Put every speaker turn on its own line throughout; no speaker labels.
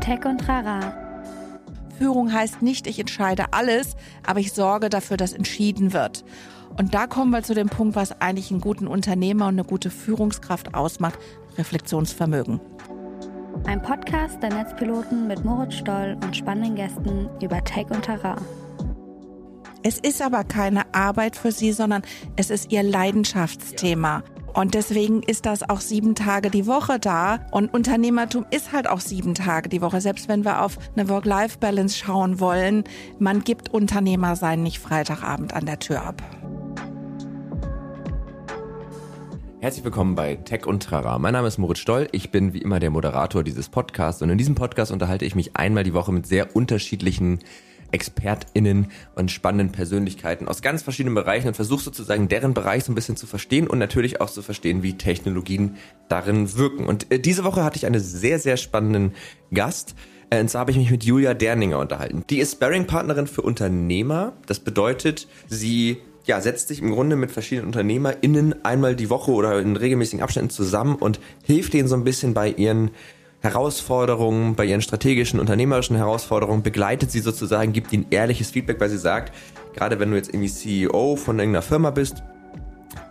Tech und Trara.
Führung heißt nicht, ich entscheide alles, aber ich sorge dafür, dass entschieden wird. Und da kommen wir zu dem Punkt, was eigentlich einen guten Unternehmer und eine gute Führungskraft ausmacht, Reflexionsvermögen.
Ein Podcast der Netzpiloten mit Moritz Stoll und spannenden Gästen über Tech und Terrain.
Es ist aber keine Arbeit für Sie, sondern es ist Ihr Leidenschaftsthema. Und deswegen ist das auch sieben Tage die Woche da. Und Unternehmertum ist halt auch sieben Tage die Woche. Selbst wenn wir auf eine Work-Life-Balance schauen wollen, man gibt Unternehmer sein nicht Freitagabend an der Tür ab.
Herzlich willkommen bei Tech und Trara. Mein Name ist Moritz Stoll. Ich bin wie immer der Moderator dieses Podcasts und in diesem Podcast unterhalte ich mich einmal die Woche mit sehr unterschiedlichen ExpertInnen und spannenden Persönlichkeiten aus ganz verschiedenen Bereichen und versuche sozusagen deren Bereich so ein bisschen zu verstehen und natürlich auch zu verstehen, wie Technologien darin wirken. Und äh, diese Woche hatte ich einen sehr, sehr spannenden Gast. Äh, und zwar habe ich mich mit Julia Derninger unterhalten. Die ist Sparring-Partnerin für Unternehmer. Das bedeutet, sie ja, setzt sich im Grunde mit verschiedenen UnternehmerInnen einmal die Woche oder in regelmäßigen Abständen zusammen und hilft denen so ein bisschen bei ihren Herausforderungen, bei ihren strategischen, unternehmerischen Herausforderungen, begleitet sie sozusagen, gibt ihnen ehrliches Feedback, weil sie sagt, gerade wenn du jetzt irgendwie CEO von irgendeiner Firma bist,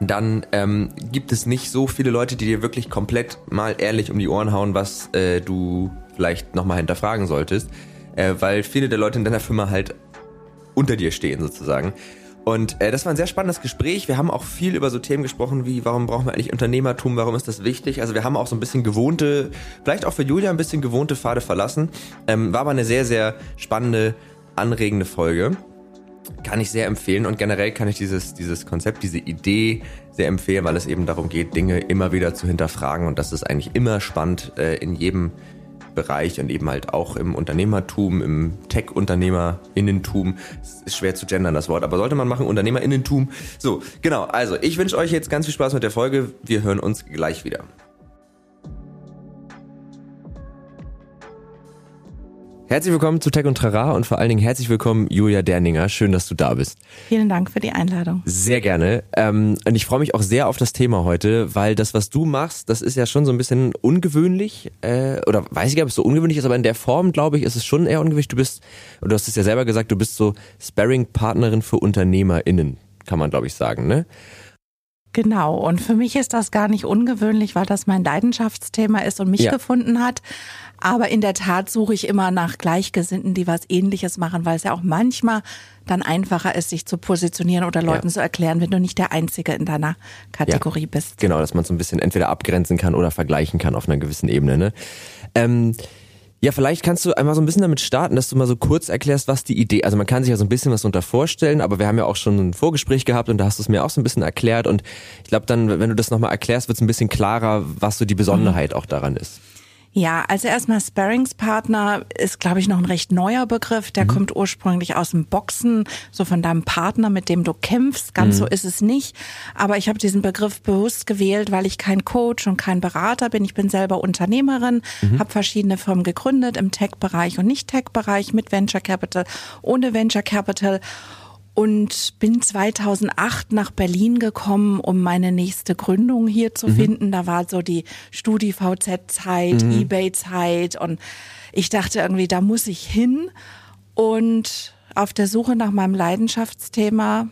dann ähm, gibt es nicht so viele Leute, die dir wirklich komplett mal ehrlich um die Ohren hauen, was äh, du vielleicht nochmal hinterfragen solltest, äh, weil viele der Leute in deiner Firma halt unter dir stehen sozusagen. Und äh, das war ein sehr spannendes Gespräch. Wir haben auch viel über so Themen gesprochen wie, warum brauchen wir eigentlich Unternehmertum, warum ist das wichtig? Also wir haben auch so ein bisschen gewohnte, vielleicht auch für Julia ein bisschen gewohnte Pfade verlassen. Ähm, war aber eine sehr, sehr spannende, anregende Folge. Kann ich sehr empfehlen und generell kann ich dieses, dieses Konzept, diese Idee sehr empfehlen, weil es eben darum geht, Dinge immer wieder zu hinterfragen und das ist eigentlich immer spannend äh, in jedem Bereich und eben halt auch im Unternehmertum, im Tech-UnternehmerInnentum. Ist schwer zu gendern, das Wort, aber sollte man machen, UnternehmerInnentum. So, genau. Also, ich wünsche euch jetzt ganz viel Spaß mit der Folge. Wir hören uns gleich wieder. Herzlich willkommen zu Tech und Trara und vor allen Dingen herzlich willkommen Julia Derninger. Schön, dass du da bist.
Vielen Dank für die Einladung.
Sehr gerne. Ähm, und ich freue mich auch sehr auf das Thema heute, weil das, was du machst, das ist ja schon so ein bisschen ungewöhnlich. Äh, oder weiß ich, ob es so ungewöhnlich ist, aber in der Form, glaube ich, ist es schon eher ungewöhnlich. Du bist, du hast es ja selber gesagt, du bist so Sparring-Partnerin für UnternehmerInnen, kann man, glaube ich, sagen, ne?
Genau, und für mich ist das gar nicht ungewöhnlich, weil das mein Leidenschaftsthema ist und mich ja. gefunden hat. Aber in der Tat suche ich immer nach Gleichgesinnten, die was ähnliches machen, weil es ja auch manchmal dann einfacher ist, sich zu positionieren oder Leuten ja. zu erklären, wenn du nicht der Einzige in deiner Kategorie ja. bist.
Genau, dass man so ein bisschen entweder abgrenzen kann oder vergleichen kann auf einer gewissen Ebene. Ne? Ähm, ja, vielleicht kannst du einmal so ein bisschen damit starten, dass du mal so kurz erklärst, was die Idee, also man kann sich ja so ein bisschen was unter vorstellen, aber wir haben ja auch schon ein Vorgespräch gehabt und da hast du es mir auch so ein bisschen erklärt und ich glaube dann, wenn du das nochmal erklärst, wird es ein bisschen klarer, was so die Besonderheit auch daran ist.
Ja, also erstmal Sparringspartner ist, glaube ich, noch ein recht neuer Begriff. Der mhm. kommt ursprünglich aus dem Boxen, so von deinem Partner, mit dem du kämpfst. Ganz mhm. so ist es nicht. Aber ich habe diesen Begriff bewusst gewählt, weil ich kein Coach und kein Berater bin. Ich bin selber Unternehmerin, mhm. habe verschiedene Firmen gegründet im Tech-Bereich und Nicht-Tech-Bereich mit Venture Capital, ohne Venture Capital und bin 2008 nach Berlin gekommen, um meine nächste Gründung hier zu mhm. finden. Da war so die StudiVZ-Zeit, mhm. Ebay-Zeit und ich dachte irgendwie, da muss ich hin. Und auf der Suche nach meinem Leidenschaftsthema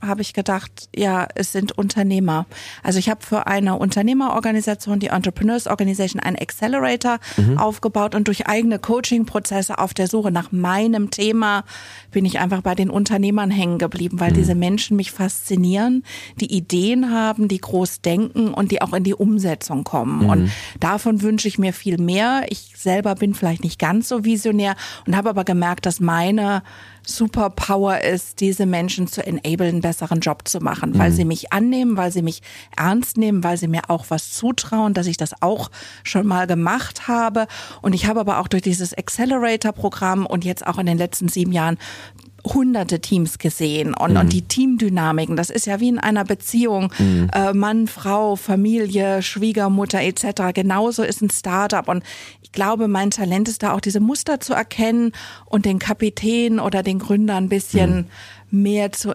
habe ich gedacht, ja, es sind Unternehmer. Also ich habe für eine Unternehmerorganisation, die Entrepreneurs Organization, einen Accelerator mhm. aufgebaut und durch eigene Coaching-Prozesse auf der Suche nach meinem Thema bin ich einfach bei den Unternehmern hängen geblieben, weil mhm. diese Menschen mich faszinieren, die Ideen haben, die groß denken und die auch in die Umsetzung kommen. Mhm. Und davon wünsche ich mir viel mehr. Ich selber bin vielleicht nicht ganz so visionär und habe aber gemerkt, dass meine Superpower ist, diese Menschen zu enablen, einen besseren Job zu machen, weil mhm. sie mich annehmen, weil sie mich ernst nehmen, weil sie mir auch was zutrauen, dass ich das auch schon mal gemacht habe. Und ich habe aber auch durch dieses Accelerator-Programm und jetzt auch in den letzten sieben Jahren hunderte Teams gesehen und, mhm. und die Teamdynamiken, das ist ja wie in einer Beziehung, mhm. äh, Mann, Frau, Familie, Schwiegermutter etc. Genauso ist ein Startup und ich glaube, mein Talent ist da auch diese Muster zu erkennen und den Kapitän oder den Gründer ein bisschen mhm. mehr zu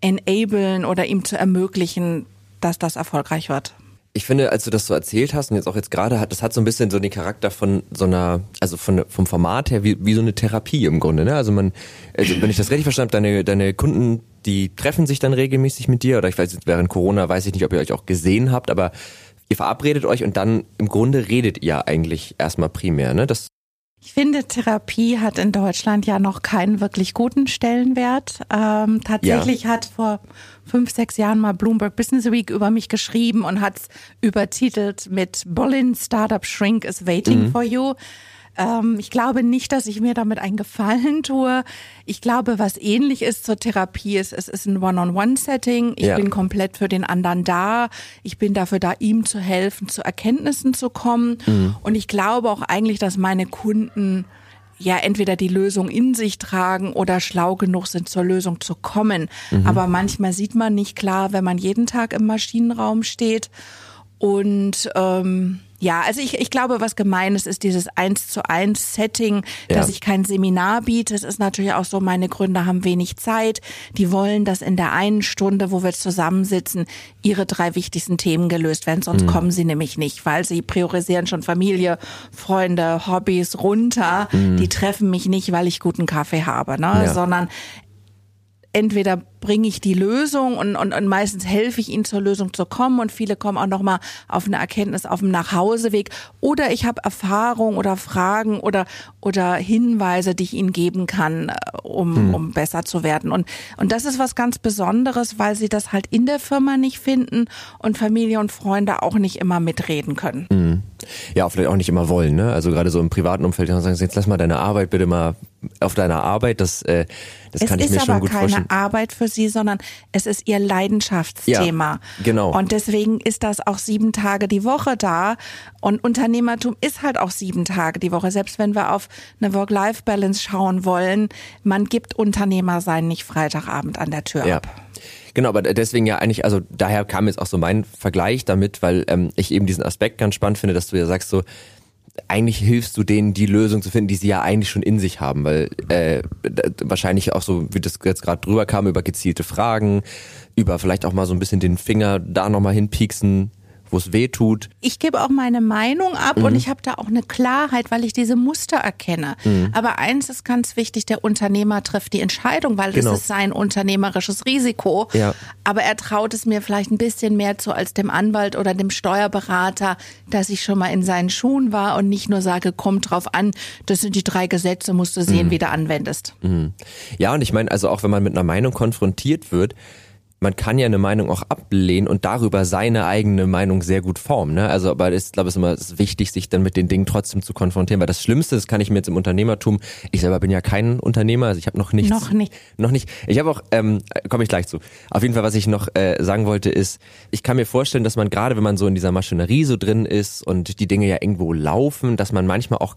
enablen oder ihm zu ermöglichen, dass das erfolgreich wird.
Ich finde, als du das so erzählt hast und jetzt auch jetzt gerade hat, das hat so ein bisschen so den Charakter von so einer, also von, vom Format her wie, wie so eine Therapie im Grunde. Ne? Also man, also wenn ich das richtig verstanden habe, deine, deine Kunden, die treffen sich dann regelmäßig mit dir oder ich weiß, während Corona weiß ich nicht, ob ihr euch auch gesehen habt, aber ihr verabredet euch und dann im Grunde redet ihr eigentlich erstmal primär. Ne? Das
ich finde, Therapie hat in Deutschland ja noch keinen wirklich guten Stellenwert. Ähm, tatsächlich ja. hat vor fünf, sechs Jahren mal Bloomberg Business Week über mich geschrieben und hat es übertitelt mit Berlin Startup Shrink is waiting mhm. for you. Ähm, ich glaube nicht, dass ich mir damit einen Gefallen tue. Ich glaube, was ähnlich ist zur Therapie ist, es ist ein One-on-One-Setting. Ich ja. bin komplett für den anderen da. Ich bin dafür da, ihm zu helfen, zu Erkenntnissen zu kommen. Mhm. Und ich glaube auch eigentlich, dass meine Kunden ja entweder die Lösung in sich tragen oder schlau genug sind, zur Lösung zu kommen. Mhm. Aber manchmal sieht man nicht klar, wenn man jeden Tag im Maschinenraum steht. Und ähm, ja, also ich, ich glaube, was gemein ist, ist dieses eins zu eins Setting, ja. dass ich kein Seminar biete. Es ist natürlich auch so, meine Gründer haben wenig Zeit. Die wollen, dass in der einen Stunde, wo wir zusammensitzen, ihre drei wichtigsten Themen gelöst werden. Sonst mhm. kommen sie nämlich nicht, weil sie priorisieren schon Familie, Freunde, Hobbys runter. Mhm. Die treffen mich nicht, weil ich guten Kaffee habe, ne? Ja. sondern entweder bringe ich die Lösung und, und, und meistens helfe ich ihnen zur Lösung zu kommen und viele kommen auch nochmal auf eine Erkenntnis auf dem Nachhauseweg oder ich habe Erfahrung oder Fragen oder, oder Hinweise, die ich ihnen geben kann, äh, um, hm. um besser zu werden. Und, und das ist was ganz Besonderes, weil sie das halt in der Firma nicht finden und Familie und Freunde auch nicht immer mitreden können.
Hm. Ja, vielleicht auch nicht immer wollen, ne? Also gerade so im privaten Umfeld, sagen sie, jetzt lass mal deine Arbeit bitte mal auf deiner Arbeit, das, äh, das
es
kann ich mir schon gut vorstellen.
Es ist aber keine Arbeit für sie, sondern es ist ihr Leidenschaftsthema.
Ja, genau.
Und deswegen ist das auch sieben Tage die Woche da. Und Unternehmertum ist halt auch sieben Tage die Woche. Selbst wenn wir auf eine Work-Life-Balance schauen wollen, man gibt Unternehmer sein nicht Freitagabend an der Tür
ja.
ab.
Genau, aber deswegen ja eigentlich, also daher kam jetzt auch so mein Vergleich damit, weil ähm, ich eben diesen Aspekt ganz spannend finde, dass du ja sagst so, eigentlich hilfst du denen, die Lösung zu finden, die sie ja eigentlich schon in sich haben, weil äh, wahrscheinlich auch so, wie das jetzt gerade drüber kam, über gezielte Fragen, über vielleicht auch mal so ein bisschen den Finger da nochmal hinpieksen, wo es weh tut.
Ich gebe auch meine Meinung ab mhm. und ich habe da auch eine Klarheit, weil ich diese Muster erkenne. Mhm. Aber eins ist ganz wichtig, der Unternehmer trifft die Entscheidung, weil genau. das ist sein unternehmerisches Risiko. Ja. Aber er traut es mir vielleicht ein bisschen mehr zu als dem Anwalt oder dem Steuerberater, dass ich schon mal in seinen Schuhen war und nicht nur sage, kommt drauf an, das sind die drei Gesetze, musst du sehen, mhm. wie du anwendest.
Mhm. Ja, und ich meine, also auch wenn man mit einer Meinung konfrontiert wird, man kann ja eine Meinung auch ablehnen und darüber seine eigene Meinung sehr gut formen. Ne? Also, aber ich glaube, es ist immer wichtig, sich dann mit den Dingen trotzdem zu konfrontieren, weil das Schlimmste, das kann ich mir jetzt im Unternehmertum, ich selber bin ja kein Unternehmer, also ich habe noch nichts.
Noch nicht.
Noch nicht. Ich habe auch, ähm, komme ich gleich zu. Auf jeden Fall, was ich noch äh, sagen wollte, ist, ich kann mir vorstellen, dass man gerade, wenn man so in dieser Maschinerie so drin ist und die Dinge ja irgendwo laufen, dass man manchmal auch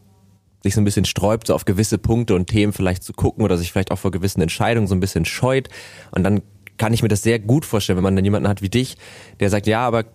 sich so ein bisschen sträubt, so auf gewisse Punkte und Themen vielleicht zu gucken oder sich vielleicht auch vor gewissen Entscheidungen so ein bisschen scheut. Und dann kann ich mir das sehr gut vorstellen, wenn man dann jemanden hat wie dich, der sagt, ja, aber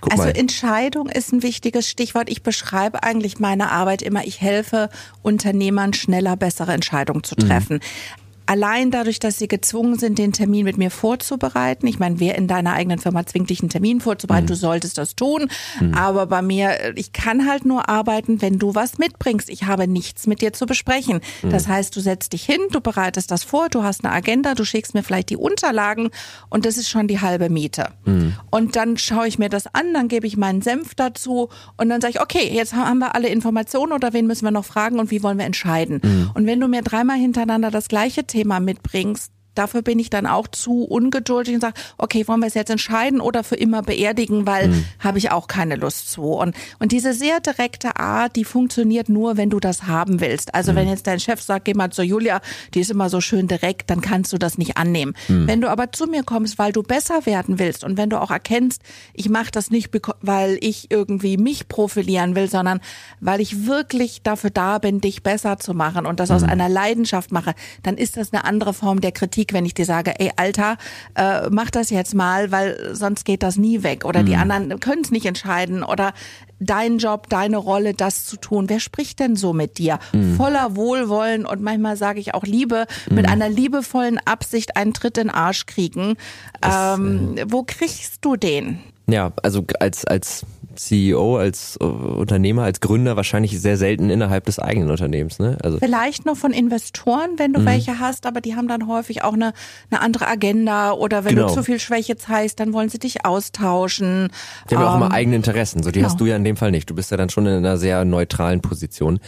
Guck
also
mal.
Entscheidung ist ein wichtiges Stichwort. Ich beschreibe eigentlich meine Arbeit immer, ich helfe Unternehmern schneller bessere Entscheidungen zu treffen. Mhm allein dadurch, dass sie gezwungen sind, den Termin mit mir vorzubereiten. Ich meine, wer in deiner eigenen Firma zwingt dich, einen Termin vorzubereiten? Mhm. Du solltest das tun. Mhm. Aber bei mir, ich kann halt nur arbeiten, wenn du was mitbringst. Ich habe nichts mit dir zu besprechen. Mhm. Das heißt, du setzt dich hin, du bereitest das vor, du hast eine Agenda, du schickst mir vielleicht die Unterlagen und das ist schon die halbe Miete. Mhm. Und dann schaue ich mir das an, dann gebe ich meinen Senf dazu und dann sage ich, okay, jetzt haben wir alle Informationen oder wen müssen wir noch fragen und wie wollen wir entscheiden? Mhm. Und wenn du mir dreimal hintereinander das gleiche Thema mitbringst, dafür bin ich dann auch zu ungeduldig und sage, okay, wollen wir es jetzt entscheiden oder für immer beerdigen, weil mhm. habe ich auch keine Lust zu. Und, und diese sehr direkte Art, die funktioniert nur, wenn du das haben willst. Also mhm. wenn jetzt dein Chef sagt, geh mal zu Julia, die ist immer so schön direkt, dann kannst du das nicht annehmen. Mhm. Wenn du aber zu mir kommst, weil du besser werden willst und wenn du auch erkennst, ich mache das nicht, weil ich irgendwie mich profilieren will, sondern weil ich wirklich dafür da bin, dich besser zu machen und das aus mhm. einer Leidenschaft mache, dann ist das eine andere Form der Kritik Kritik, wenn ich dir sage, ey Alter, äh, mach das jetzt mal, weil sonst geht das nie weg. Oder mhm. die anderen können es nicht entscheiden. Oder dein Job, deine Rolle, das zu tun. Wer spricht denn so mit dir? Mhm. Voller Wohlwollen und manchmal sage ich auch Liebe, mhm. mit einer liebevollen Absicht einen Tritt in den Arsch kriegen. Das, ähm, äh, wo kriegst du den?
Ja, also als, als CEO, als äh, Unternehmer, als Gründer wahrscheinlich sehr selten innerhalb des eigenen Unternehmens. Ne?
Also Vielleicht noch von Investoren, wenn du mhm. welche hast, aber die haben dann häufig auch eine, eine andere Agenda oder wenn genau. du zu viel Schwäche zeigst, dann wollen sie dich austauschen.
Die haben ähm, auch immer ähm, eigene Interessen, so die genau. hast du ja in dem Fall nicht. Du bist ja dann schon in einer sehr neutralen Position.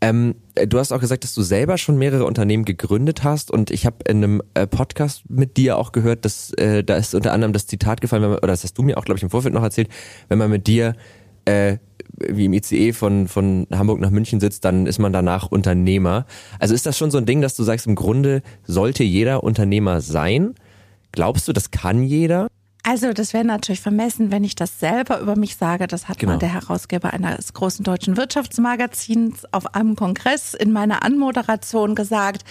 Ähm, du hast auch gesagt, dass du selber schon mehrere Unternehmen gegründet hast und ich habe in einem äh, Podcast mit dir auch gehört, dass äh, da ist unter anderem das Zitat gefallen, man, oder das hast du mir auch, glaube ich, im Vorfeld noch erzählt, wenn man mit dir äh, wie im ICE von, von Hamburg nach München sitzt, dann ist man danach Unternehmer. Also ist das schon so ein Ding, dass du sagst, im Grunde sollte jeder Unternehmer sein? Glaubst du, das kann jeder?
Also das wäre natürlich vermessen, wenn ich das selber über mich sage. Das hat genau. mal der Herausgeber eines großen deutschen Wirtschaftsmagazins auf einem Kongress in meiner Anmoderation gesagt,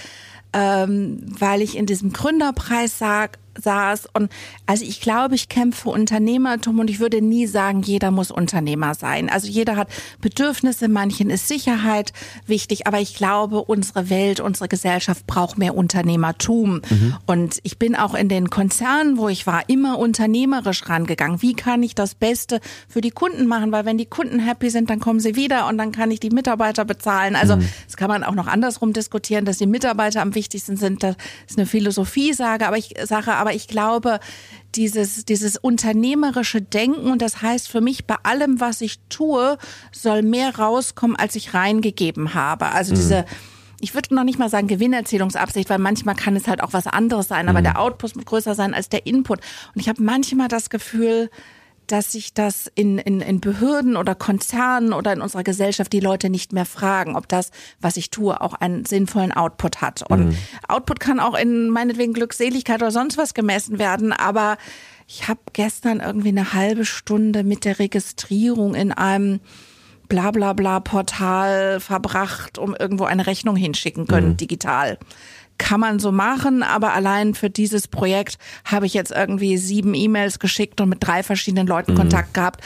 ähm, weil ich in diesem Gründerpreis sag, saß. Und also ich glaube, ich kämpfe Unternehmertum und ich würde nie sagen, jeder muss Unternehmer sein. Also jeder hat Bedürfnisse, manchen ist Sicherheit wichtig, aber ich glaube, unsere Welt, unsere Gesellschaft braucht mehr Unternehmertum. Mhm. Und ich bin auch in den Konzernen, wo ich war, immer unternehmerisch rangegangen. Wie kann ich das Beste für die Kunden machen? Weil wenn die Kunden happy sind, dann kommen sie wieder und dann kann ich die Mitarbeiter bezahlen. Also mhm. das kann man auch noch andersrum diskutieren, dass die Mitarbeiter am wichtigsten sind. Das ist eine Philosophie-Sage, aber ich sage, aber ich glaube, dieses, dieses unternehmerische Denken und das heißt für mich, bei allem, was ich tue, soll mehr rauskommen, als ich reingegeben habe. Also mhm. diese, ich würde noch nicht mal sagen Gewinnerzählungsabsicht, weil manchmal kann es halt auch was anderes sein, aber mhm. der Output muss größer sein als der Input. Und ich habe manchmal das Gefühl, dass sich das in, in, in Behörden oder Konzernen oder in unserer Gesellschaft die Leute nicht mehr fragen, ob das, was ich tue, auch einen sinnvollen Output hat. Und mhm. Output kann auch in meinetwegen Glückseligkeit oder sonst was gemessen werden, aber ich habe gestern irgendwie eine halbe Stunde mit der Registrierung in einem Blablabla bla bla Portal verbracht, um irgendwo eine Rechnung hinschicken können, mhm. digital kann man so machen, aber allein für dieses Projekt habe ich jetzt irgendwie sieben E-Mails geschickt und mit drei verschiedenen Leuten mhm. Kontakt gehabt,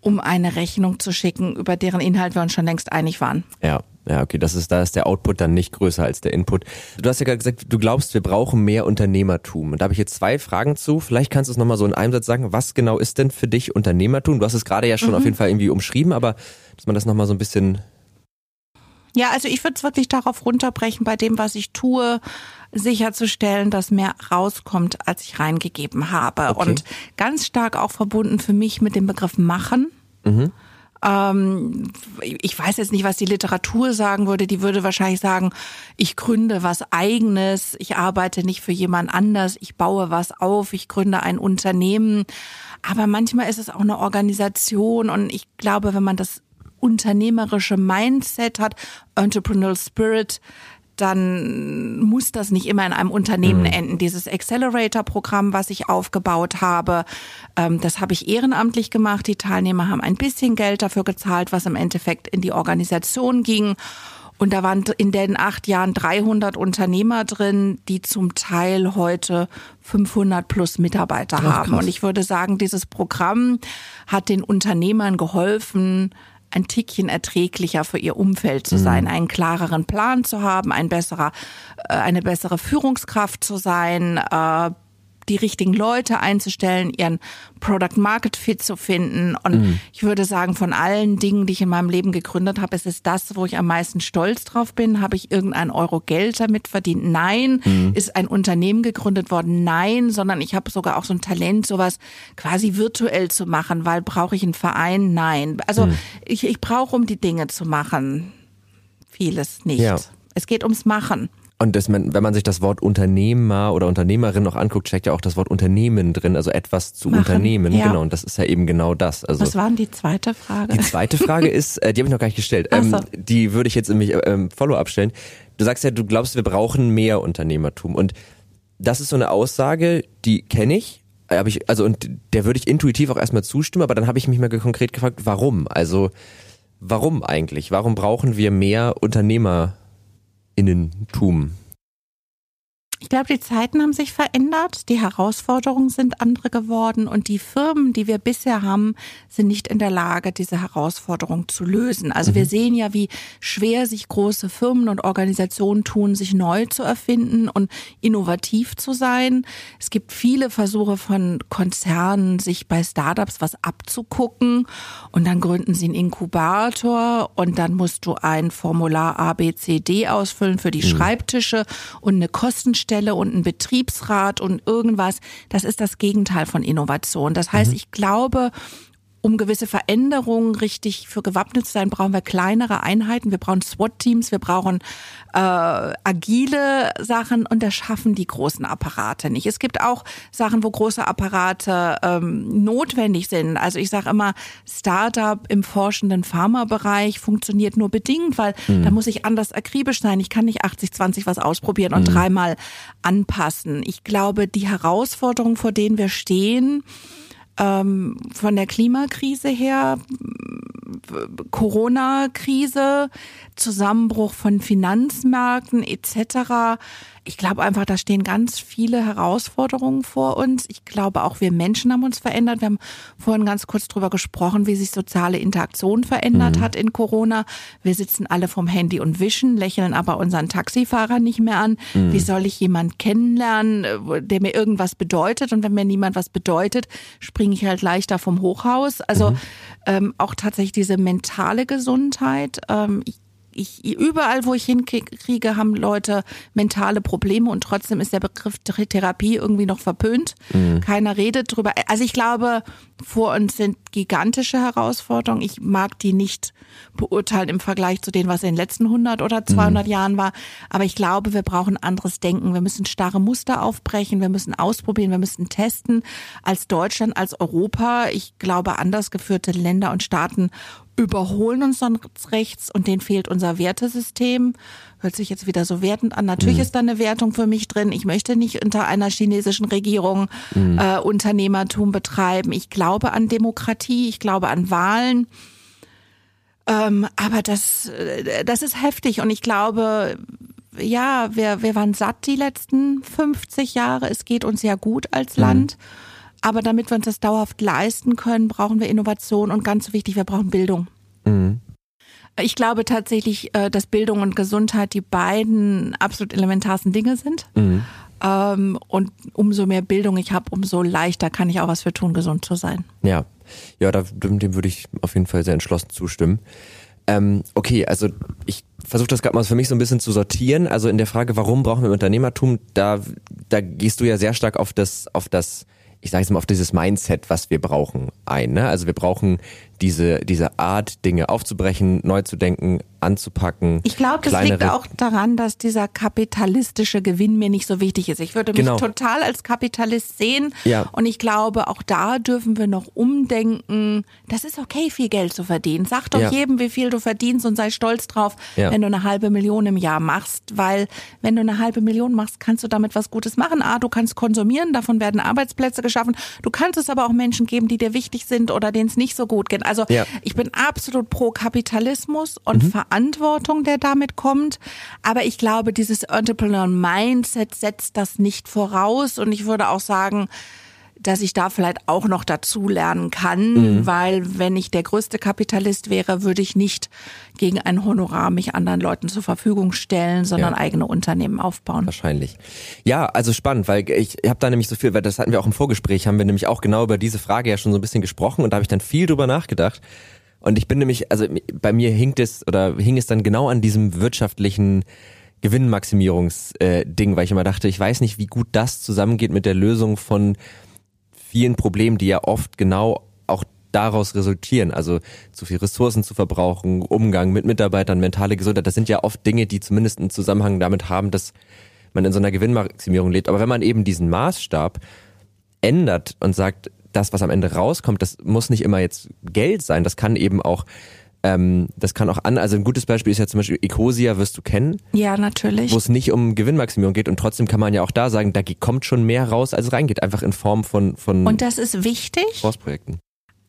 um eine Rechnung zu schicken, über deren Inhalt wir uns schon längst einig waren.
Ja. Ja, okay, das ist, da ist der Output dann nicht größer als der Input. Du hast ja gerade gesagt, du glaubst, wir brauchen mehr Unternehmertum. Und da habe ich jetzt zwei Fragen zu. Vielleicht kannst du es nochmal so in einem Satz sagen. Was genau ist denn für dich Unternehmertum? Du hast es gerade ja schon mhm. auf jeden Fall irgendwie umschrieben, aber dass man das nochmal so ein bisschen
ja, also ich würde es wirklich darauf runterbrechen, bei dem, was ich tue, sicherzustellen, dass mehr rauskommt, als ich reingegeben habe. Okay. Und ganz stark auch verbunden für mich mit dem Begriff machen. Mhm. Ähm, ich weiß jetzt nicht, was die Literatur sagen würde. Die würde wahrscheinlich sagen, ich gründe was eigenes, ich arbeite nicht für jemand anders, ich baue was auf, ich gründe ein Unternehmen. Aber manchmal ist es auch eine Organisation und ich glaube, wenn man das unternehmerische Mindset hat, Entrepreneurial Spirit, dann muss das nicht immer in einem Unternehmen mhm. enden. Dieses Accelerator-Programm, was ich aufgebaut habe, ähm, das habe ich ehrenamtlich gemacht. Die Teilnehmer haben ein bisschen Geld dafür gezahlt, was im Endeffekt in die Organisation ging. Und da waren in den acht Jahren 300 Unternehmer drin, die zum Teil heute 500 plus Mitarbeiter Ach, haben. Und ich würde sagen, dieses Programm hat den Unternehmern geholfen, ein Tickchen erträglicher für ihr Umfeld zu sein, mhm. einen klareren Plan zu haben, ein besserer, äh, eine bessere Führungskraft zu sein, äh, die richtigen Leute einzustellen, ihren Product Market Fit zu finden. Und mhm. ich würde sagen, von allen Dingen, die ich in meinem Leben gegründet habe, ist es das, wo ich am meisten stolz drauf bin. Habe ich irgendein Euro Geld damit verdient? Nein. Mhm. Ist ein Unternehmen gegründet worden? Nein. Sondern ich habe sogar auch so ein Talent, sowas quasi virtuell zu machen, weil brauche ich einen Verein? Nein. Also mhm. ich, ich brauche, um die Dinge zu machen, vieles nicht. Ja. Es geht ums Machen.
Und das, wenn man sich das Wort Unternehmer oder Unternehmerin noch anguckt, steckt ja auch das Wort Unternehmen drin, also etwas zu Machen, unternehmen. Ja. Genau, und das ist ja eben genau das. Also
Was war denn die zweite Frage?
Die zweite Frage ist, äh, die habe ich noch gar nicht gestellt. Ähm, so. Die würde ich jetzt in mich ähm, Follow-up stellen. Du sagst ja, du glaubst, wir brauchen mehr Unternehmertum. Und das ist so eine Aussage, die kenne ich. Äh, hab ich, also und der würde ich intuitiv auch erstmal zustimmen, aber dann habe ich mich mal konkret gefragt, warum? Also warum eigentlich? Warum brauchen wir mehr Unternehmer? Innentum?
Ich glaube, die Zeiten haben sich verändert, die Herausforderungen sind andere geworden und die Firmen, die wir bisher haben, sind nicht in der Lage, diese Herausforderung zu lösen. Also mhm. wir sehen ja, wie schwer sich große Firmen und Organisationen tun, sich neu zu erfinden und innovativ zu sein. Es gibt viele Versuche von Konzernen, sich bei Startups was abzugucken und dann gründen sie einen Inkubator und dann musst du ein Formular ABCD ausfüllen für die mhm. Schreibtische und eine Kostenstelle Geschäftsstelle und ein Betriebsrat und irgendwas. Das ist das Gegenteil von Innovation. Das heißt, mhm. ich glaube, um gewisse Veränderungen richtig für gewappnet zu sein, brauchen wir kleinere Einheiten, wir brauchen SWAT-Teams, wir brauchen äh, agile Sachen und das schaffen die großen Apparate nicht. Es gibt auch Sachen, wo große Apparate ähm, notwendig sind. Also ich sage immer, Startup im forschenden Pharmabereich funktioniert nur bedingt, weil mhm. da muss ich anders akribisch sein. Ich kann nicht 80-20 was ausprobieren und mhm. dreimal anpassen. Ich glaube, die Herausforderungen, vor denen wir stehen, ähm, von der Klimakrise her, Corona-Krise, Zusammenbruch von Finanzmärkten etc. Ich glaube einfach, da stehen ganz viele Herausforderungen vor uns. Ich glaube auch, wir Menschen haben uns verändert. Wir haben vorhin ganz kurz drüber gesprochen, wie sich soziale Interaktion verändert mhm. hat in Corona. Wir sitzen alle vom Handy und wischen, lächeln aber unseren Taxifahrer nicht mehr an. Mhm. Wie soll ich jemanden kennenlernen, der mir irgendwas bedeutet? Und wenn mir niemand was bedeutet, springe ich halt leichter vom Hochhaus. Also mhm. ähm, auch tatsächlich diese mentale Gesundheit. Ähm, ich ich, überall, wo ich hinkriege, haben Leute mentale Probleme und trotzdem ist der Begriff Therapie irgendwie noch verpönt. Mhm. Keiner redet drüber. Also ich glaube, vor uns sind gigantische Herausforderungen. Ich mag die nicht beurteilen im Vergleich zu dem, was in den letzten 100 oder 200 mhm. Jahren war. Aber ich glaube, wir brauchen anderes Denken. Wir müssen starre Muster aufbrechen. Wir müssen ausprobieren. Wir müssen testen. Als Deutschland, als Europa. Ich glaube, anders geführte Länder und Staaten überholen uns sonst rechts und denen fehlt unser Wertesystem. Hört sich jetzt wieder so wertend an. Natürlich mhm. ist da eine Wertung für mich drin. Ich möchte nicht unter einer chinesischen Regierung mhm. äh, Unternehmertum betreiben. Ich glaube an Demokratie, ich glaube an Wahlen. Ähm, aber das, äh, das ist heftig und ich glaube, ja, wir, wir waren satt die letzten 50 Jahre. Es geht uns ja gut als mhm. Aber damit wir uns das dauerhaft leisten können, brauchen wir Innovation und ganz wichtig, wir brauchen Bildung. Mhm. Ich glaube tatsächlich, äh, dass Bildung und Gesundheit die beiden absolut elementarsten Dinge sind. Mhm. Ähm, und umso mehr Bildung ich habe, umso leichter kann ich auch was für tun, gesund zu sein.
Ja, ja, dem würde ich auf jeden Fall sehr entschlossen zustimmen. Ähm, okay, also ich versuche das gerade mal für mich so ein bisschen zu sortieren. Also in der Frage, warum brauchen wir Unternehmertum, da, da gehst du ja sehr stark auf das, auf das ich sage jetzt mal, auf dieses Mindset, was wir brauchen, ein. Ne? Also wir brauchen diese, diese Art, Dinge aufzubrechen, neu zu denken, anzupacken.
Ich glaube, das liegt auch daran, dass dieser kapitalistische Gewinn mir nicht so wichtig ist. Ich würde mich genau. total als Kapitalist sehen. Ja. Und ich glaube, auch da dürfen wir noch umdenken. Das ist okay, viel Geld zu verdienen. Sag doch ja. jedem, wie viel du verdienst und sei stolz drauf, ja. wenn du eine halbe Million im Jahr machst. Weil wenn du eine halbe Million machst, kannst du damit was Gutes machen. A, du kannst konsumieren, davon werden Arbeitsplätze geschaffen. Du kannst es aber auch Menschen geben, die dir wichtig sind oder denen es nicht so gut geht. Also ja. ich bin absolut pro Kapitalismus und mhm. Verantwortung, der damit kommt. Aber ich glaube, dieses Entrepreneur Mindset setzt das nicht voraus. Und ich würde auch sagen, dass ich da vielleicht auch noch dazu lernen kann, mhm. weil wenn ich der größte Kapitalist wäre, würde ich nicht gegen ein Honorar mich anderen Leuten zur Verfügung stellen, sondern ja. eigene Unternehmen aufbauen.
Wahrscheinlich. Ja, also spannend, weil ich habe da nämlich so viel, weil das hatten wir auch im Vorgespräch, haben wir nämlich auch genau über diese Frage ja schon so ein bisschen gesprochen und da habe ich dann viel drüber nachgedacht. Und ich bin nämlich, also bei mir hinkt es oder hing es dann genau an diesem wirtschaftlichen Gewinnmaximierungsding, äh, weil ich immer dachte, ich weiß nicht, wie gut das zusammengeht mit der Lösung von vielen Problemen, die ja oft genau auch daraus resultieren. Also zu viel Ressourcen zu verbrauchen, Umgang mit Mitarbeitern, mentale Gesundheit. Das sind ja oft Dinge, die zumindest einen Zusammenhang damit haben, dass man in so einer Gewinnmaximierung lebt. Aber wenn man eben diesen Maßstab ändert und sagt, das, was am Ende rauskommt, das muss nicht immer jetzt Geld sein. Das kann eben auch ähm, das kann auch an, also ein gutes Beispiel ist ja zum Beispiel Ecosia, wirst du kennen.
Ja, natürlich.
Wo es nicht um Gewinnmaximierung geht und trotzdem kann man ja auch da sagen, da kommt schon mehr raus, als reingeht, einfach in Form von, von
Und das ist wichtig.
Forstprojekten.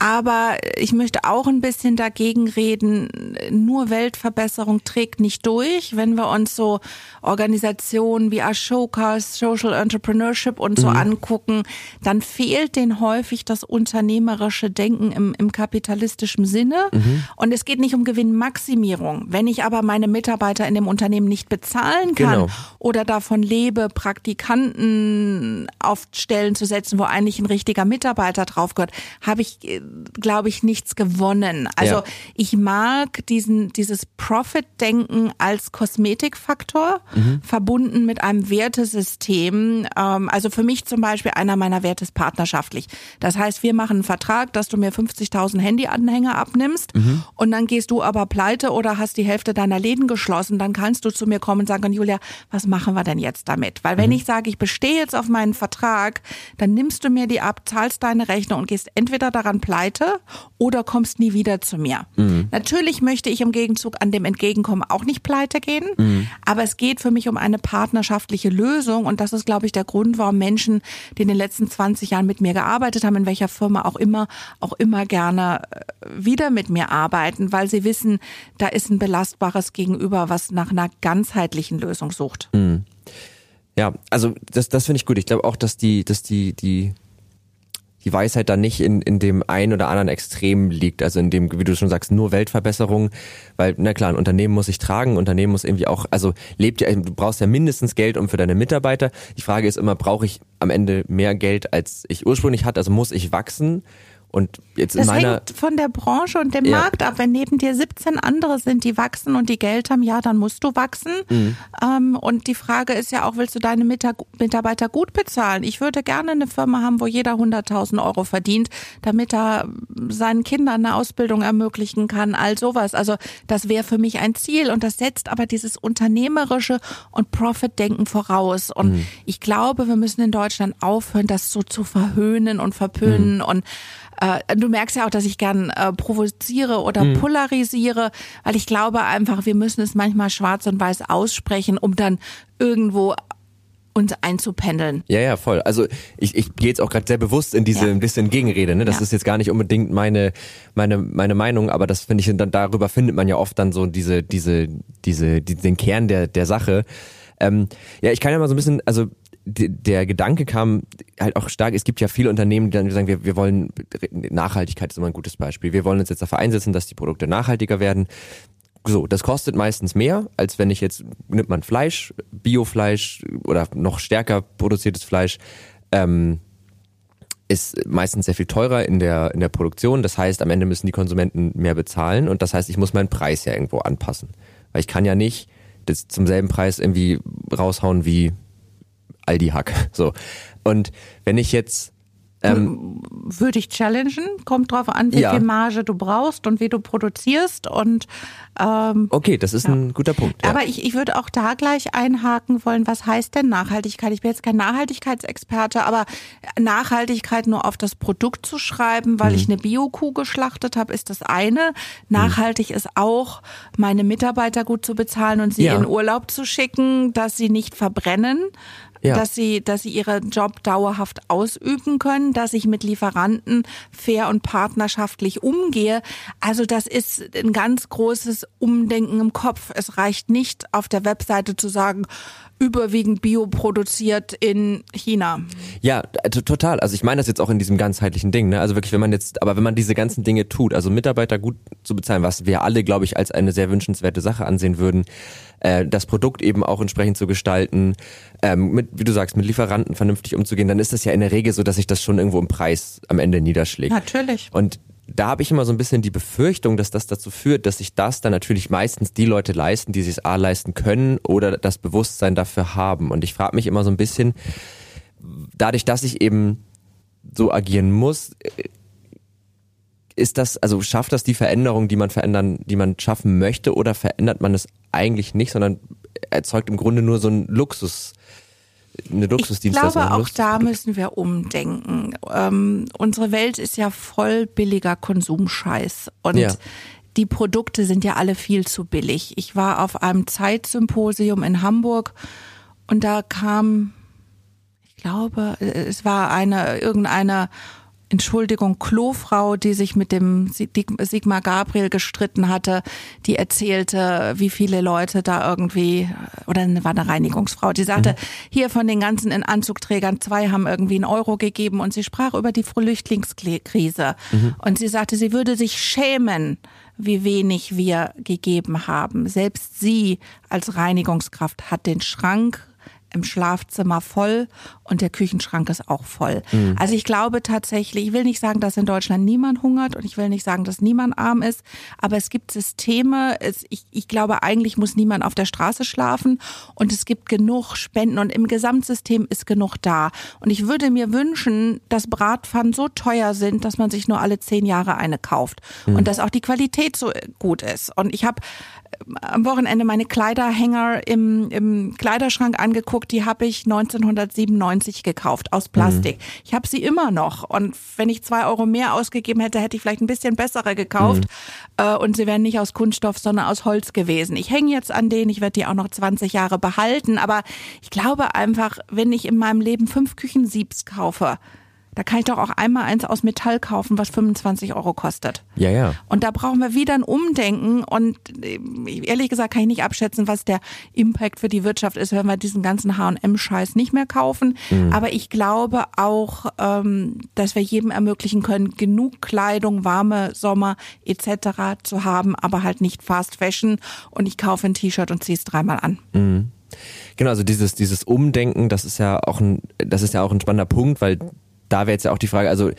Aber ich möchte auch ein bisschen dagegen reden, nur Weltverbesserung trägt nicht durch. Wenn wir uns so Organisationen wie Ashoka, Social Entrepreneurship und so mhm. angucken, dann fehlt denen häufig das unternehmerische Denken im, im kapitalistischen Sinne. Mhm. Und es geht nicht um Gewinnmaximierung. Wenn ich aber meine Mitarbeiter in dem Unternehmen nicht bezahlen kann genau. oder davon lebe, Praktikanten auf Stellen zu setzen, wo eigentlich ein richtiger Mitarbeiter drauf gehört, habe ich, glaube ich, nichts gewonnen. Also ja. ich mag diesen, dieses Profit-Denken als Kosmetikfaktor mhm. verbunden mit einem Wertesystem. Ähm, also für mich zum Beispiel einer meiner Werte ist partnerschaftlich. Das heißt, wir machen einen Vertrag, dass du mir 50.000 Handyanhänger abnimmst mhm. und dann gehst du aber pleite oder hast die Hälfte deiner Läden geschlossen. Dann kannst du zu mir kommen und sagen, Julia, was machen wir denn jetzt damit? Weil wenn mhm. ich sage, ich bestehe jetzt auf meinen Vertrag, dann nimmst du mir die ab, zahlst deine Rechnung und gehst entweder daran pleite oder kommst nie wieder zu mir. Mhm. Natürlich möchte ich im Gegenzug an dem Entgegenkommen auch nicht pleite gehen, mhm. aber es geht für mich um eine partnerschaftliche Lösung und das ist, glaube ich, der Grund, warum Menschen, die in den letzten 20 Jahren mit mir gearbeitet haben, in welcher Firma auch immer, auch immer gerne äh, wieder mit mir arbeiten, weil sie wissen, da ist ein belastbares Gegenüber, was nach einer ganzheitlichen Lösung sucht. Mhm.
Ja, also das, das finde ich gut. Ich glaube auch, dass die, dass die, die die Weisheit da nicht in, in dem einen oder anderen Extrem liegt, also in dem, wie du schon sagst, nur Weltverbesserung, weil, na klar, ein Unternehmen muss sich tragen, ein Unternehmen muss irgendwie auch, also lebt ja, du brauchst ja mindestens Geld um für deine Mitarbeiter. Die Frage ist immer, brauche ich am Ende mehr Geld, als ich ursprünglich hatte, also muss ich wachsen? Und jetzt
das
in meiner
hängt von der Branche und dem ja. Markt ab. Wenn neben dir 17 andere sind, die wachsen und die Geld haben, ja, dann musst du wachsen. Mhm. Ähm, und die Frage ist ja auch, willst du deine Mitarbeiter gut bezahlen? Ich würde gerne eine Firma haben, wo jeder 100.000 Euro verdient, damit er seinen Kindern eine Ausbildung ermöglichen kann, all sowas. Also das wäre für mich ein Ziel und das setzt aber dieses unternehmerische und Profit-Denken voraus. Und mhm. ich glaube, wir müssen in Deutschland aufhören, das so zu verhöhnen und verpönen mhm. und äh, du merkst ja auch, dass ich gern äh, provoziere oder mhm. polarisiere, weil ich glaube einfach, wir müssen es manchmal schwarz und weiß aussprechen, um dann irgendwo uns einzupendeln.
Ja, ja, voll. Also ich, ich gehe jetzt auch gerade sehr bewusst in diese ja. ein bisschen Gegenrede. Ne? Das ja. ist jetzt gar nicht unbedingt meine meine meine Meinung, aber das finde ich dann darüber findet man ja oft dann so diese diese diese die, den Kern der der Sache. Ähm, ja, ich kann ja mal so ein bisschen, also der Gedanke kam halt auch stark, es gibt ja viele Unternehmen, die dann sagen, wir, wir wollen, Nachhaltigkeit ist immer ein gutes Beispiel. Wir wollen uns jetzt dafür einsetzen, dass die Produkte nachhaltiger werden. So, das kostet meistens mehr, als wenn ich jetzt, nimmt man Fleisch, Biofleisch oder noch stärker produziertes Fleisch, ähm, ist meistens sehr viel teurer in der, in der Produktion. Das heißt, am Ende müssen die Konsumenten mehr bezahlen und das heißt, ich muss meinen Preis ja irgendwo anpassen. Weil ich kann ja nicht das zum selben Preis irgendwie raushauen wie Aldi Hack. So. Und wenn ich jetzt
ähm, Würde ich challengen. Kommt drauf an, wie ja. viel Marge du brauchst und wie du produzierst. Und
ähm, okay, das ist ja. ein guter Punkt.
Ja. Aber ich, ich würde auch da gleich einhaken wollen, was heißt denn Nachhaltigkeit? Ich bin jetzt kein Nachhaltigkeitsexperte, aber Nachhaltigkeit nur auf das Produkt zu schreiben, weil mhm. ich eine Biokuh geschlachtet habe, ist das eine. Nachhaltig mhm. ist auch, meine Mitarbeiter gut zu bezahlen und sie in Urlaub zu schicken, dass sie nicht verbrennen ja. dass sie, dass sie ihren Job dauerhaft ausüben können, dass ich mit Lieferanten fair und partnerschaftlich umgehe. Also das ist ein ganz großes Umdenken im Kopf. Es reicht nicht auf der Webseite zu sagen, überwiegend bioproduziert in China.
Ja, total. Also ich meine das jetzt auch in diesem ganzheitlichen Ding. Ne? Also wirklich, wenn man jetzt, aber wenn man diese ganzen Dinge tut, also Mitarbeiter gut zu bezahlen, was wir alle, glaube ich, als eine sehr wünschenswerte Sache ansehen würden, äh, das Produkt eben auch entsprechend zu gestalten, ähm, mit, wie du sagst, mit Lieferanten vernünftig umzugehen, dann ist das ja in der Regel so, dass sich das schon irgendwo im Preis am Ende niederschlägt.
Natürlich.
Und da habe ich immer so ein bisschen die Befürchtung, dass das dazu führt, dass sich das dann natürlich meistens die Leute leisten, die sich A leisten können oder das Bewusstsein dafür haben. Und ich frage mich immer so ein bisschen, dadurch, dass ich eben so agieren muss, ist das, also schafft das die Veränderung, die man verändern, die man schaffen möchte, oder verändert man es eigentlich nicht, sondern erzeugt im Grunde nur so ein Luxus, eine Luxusdienstleistung.
Ich glaube, auch da müssen wir umdenken. Ähm, unsere Welt ist ja voll billiger Konsumscheiß und ja. die Produkte sind ja alle viel zu billig. Ich war auf einem Zeitsymposium in Hamburg und da kam, ich glaube, es war eine irgendeine Entschuldigung, Klofrau, die sich mit dem Sigmar Gabriel gestritten hatte, die erzählte, wie viele Leute da irgendwie, oder war eine Reinigungsfrau, die sagte, mhm. hier von den ganzen in Anzugträgern, zwei haben irgendwie einen Euro gegeben und sie sprach über die Flüchtlingskrise. Mhm. Und sie sagte, sie würde sich schämen, wie wenig wir gegeben haben. Selbst sie als Reinigungskraft hat den Schrank im Schlafzimmer voll und der Küchenschrank ist auch voll. Mhm. Also ich glaube tatsächlich, ich will nicht sagen, dass in Deutschland niemand hungert und ich will nicht sagen, dass niemand arm ist, aber es gibt Systeme, es, ich, ich glaube, eigentlich muss niemand auf der Straße schlafen und es gibt genug Spenden und im Gesamtsystem ist genug da. Und ich würde mir wünschen, dass Bratpfannen so teuer sind, dass man sich nur alle zehn Jahre eine kauft mhm. und dass auch die Qualität so gut ist. Und ich habe ähm, am Wochenende meine Kleiderhänger im, im Kleiderschrank angeguckt, die habe ich 1997 1990 gekauft aus Plastik. Mhm. Ich habe sie immer noch und wenn ich zwei Euro mehr ausgegeben hätte, hätte ich vielleicht ein bisschen bessere gekauft mhm. äh, und sie wären nicht aus Kunststoff, sondern aus Holz gewesen. Ich hänge jetzt an denen, ich werde die auch noch 20 Jahre behalten, aber ich glaube einfach, wenn ich in meinem Leben fünf Küchensiebs kaufe, da kann ich doch auch einmal eins aus Metall kaufen, was 25 Euro kostet.
Ja, ja.
Und da brauchen wir wieder ein Umdenken. Und äh, ehrlich gesagt kann ich nicht abschätzen, was der Impact für die Wirtschaft ist, wenn wir diesen ganzen H&M-Scheiß nicht mehr kaufen. Mhm. Aber ich glaube auch, ähm, dass wir jedem ermöglichen können, genug Kleidung, warme Sommer etc. zu haben, aber halt nicht Fast Fashion. Und ich kaufe ein T-Shirt und ziehe es dreimal an.
Mhm. Genau, also dieses, dieses Umdenken, das ist ja auch ein, das ist ja auch ein spannender Punkt, weil da wäre jetzt ja auch die Frage, also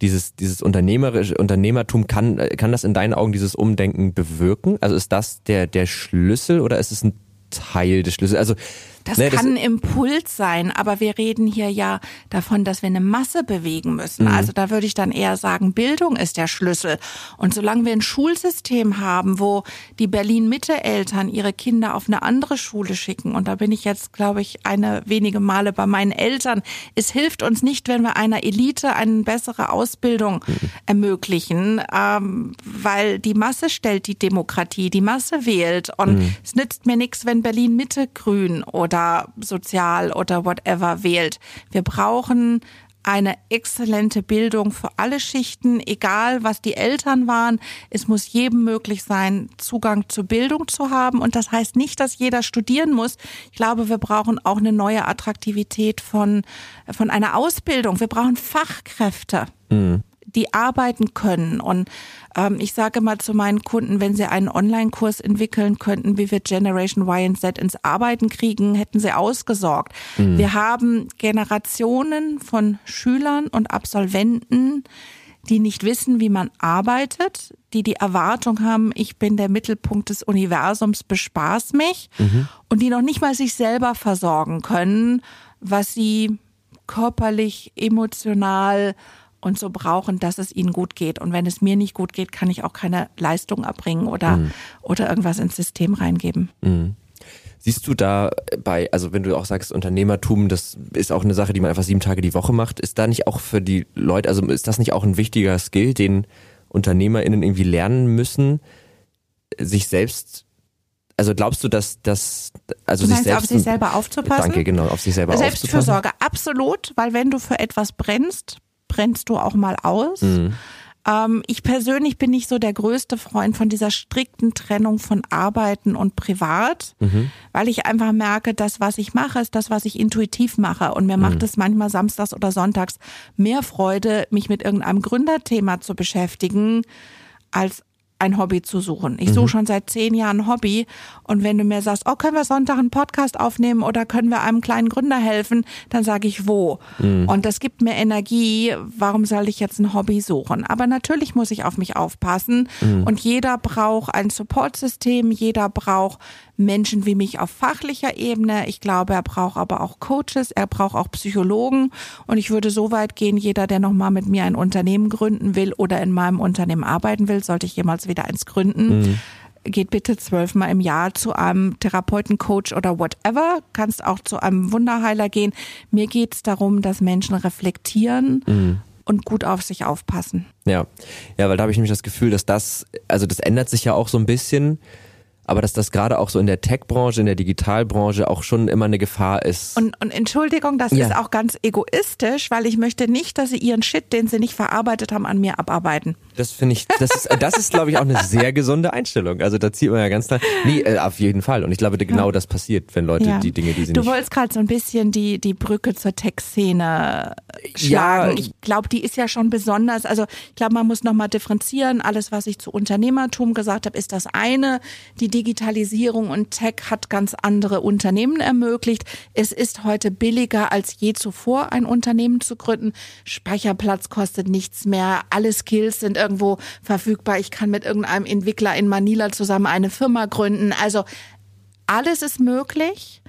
dieses, dieses unternehmerische Unternehmertum, kann, kann das in deinen Augen dieses Umdenken bewirken? Also ist das der, der Schlüssel oder ist es ein Teil des Schlüssels? Also
das ne, kann das ein Impuls sein, aber wir reden hier ja davon, dass wir eine Masse bewegen müssen. Mhm. Also da würde ich dann eher sagen, Bildung ist der Schlüssel. Und solange wir ein Schulsystem haben, wo die Berlin-Mitte-Eltern ihre Kinder auf eine andere Schule schicken, und da bin ich jetzt, glaube ich, eine wenige Male bei meinen Eltern, es hilft uns nicht, wenn wir einer Elite eine bessere Ausbildung mhm. ermöglichen, ähm, weil die Masse stellt die Demokratie, die Masse wählt. Und mhm. es nützt mir nichts, wenn Berlin-Mitte grün oder oder sozial oder whatever wählt. Wir brauchen eine exzellente Bildung für alle Schichten, egal was die Eltern waren. Es muss jedem möglich sein, Zugang zur Bildung zu haben. Und das heißt nicht, dass jeder studieren muss. Ich glaube, wir brauchen auch eine neue Attraktivität von, von einer Ausbildung. Wir brauchen Fachkräfte. Mhm die arbeiten können. Und ähm, ich sage mal zu meinen Kunden, wenn sie einen Online-Kurs entwickeln könnten, wie wir Generation Y und Z ins Arbeiten kriegen, hätten sie ausgesorgt. Mhm. Wir haben Generationen von Schülern und Absolventen, die nicht wissen, wie man arbeitet, die die Erwartung haben, ich bin der Mittelpunkt des Universums, bespaß mich mhm. und die noch nicht mal sich selber versorgen können, was sie körperlich, emotional und so brauchen, dass es ihnen gut geht. Und wenn es mir nicht gut geht, kann ich auch keine Leistung erbringen oder, mhm. oder irgendwas ins System reingeben. Mhm.
Siehst du da bei, also wenn du auch sagst, Unternehmertum, das ist auch eine Sache, die man einfach sieben Tage die Woche macht, ist da nicht auch für die Leute, also ist das nicht auch ein wichtiger Skill, den UnternehmerInnen irgendwie lernen müssen, sich selbst also glaubst du, dass das also
du
sich selbst
auf sich selber aufzupassen?
Danke, genau, auf sich selber
Selbstfürsorge, absolut, weil wenn du für etwas brennst, brennst du auch mal aus. Mhm. Ähm, ich persönlich bin nicht so der größte Freund von dieser strikten Trennung von Arbeiten und Privat, mhm. weil ich einfach merke, das, was ich mache, ist das, was ich intuitiv mache. Und mir mhm. macht es manchmal samstags oder sonntags mehr Freude, mich mit irgendeinem Gründerthema zu beschäftigen, als ein Hobby zu suchen. Ich suche mhm. schon seit zehn Jahren ein Hobby und wenn du mir sagst, oh, können wir Sonntag einen Podcast aufnehmen oder können wir einem kleinen Gründer helfen, dann sage ich wo. Mhm. Und das gibt mir Energie. Warum soll ich jetzt ein Hobby suchen? Aber natürlich muss ich auf mich aufpassen mhm. und jeder braucht ein Supportsystem, jeder braucht Menschen wie mich auf fachlicher Ebene. Ich glaube, er braucht aber auch Coaches, er braucht auch Psychologen. Und ich würde so weit gehen, jeder, der nochmal mit mir ein Unternehmen gründen will oder in meinem Unternehmen arbeiten will, sollte ich jemals wieder eins gründen. Mhm geht bitte zwölfmal im Jahr zu einem Therapeuten, Coach oder whatever. Kannst auch zu einem Wunderheiler gehen. Mir geht es darum, dass Menschen reflektieren mhm. und gut auf sich aufpassen.
Ja, ja, weil da habe ich nämlich das Gefühl, dass das, also das ändert sich ja auch so ein bisschen aber dass das gerade auch so in der Tech-Branche, in der Digitalbranche auch schon immer eine Gefahr ist.
Und, und Entschuldigung, das
Ja.
ist auch ganz egoistisch, weil ich möchte nicht, dass sie ihren Shit, den sie nicht verarbeitet haben, an mir abarbeiten.
Das finde ich, das ist, das ist, glaube ich, auch eine sehr gesunde Einstellung. Also da zieht man ja ganz klar. Nee, äh, auf jeden Fall. Und ich glaube, genau das passiert, wenn Leute die Dinge, die sie
du
nicht.
wolltest gerade so ein bisschen die, die Brücke zur Tech-Szene
Ja.
schlagen. Ich glaube, die ist ja schon besonders. Also ich glaube, man muss nochmal differenzieren. Alles, was ich zu Unternehmertum gesagt habe, ist das eine. Die Digitalisierung und Tech hat ganz andere Unternehmen ermöglicht. Es ist heute billiger als je zuvor, ein Unternehmen zu gründen. Speicherplatz kostet nichts mehr. Alle Skills sind irgendwo verfügbar. Ich kann mit irgendeinem Entwickler in Manila zusammen eine Firma gründen. Also alles ist möglich.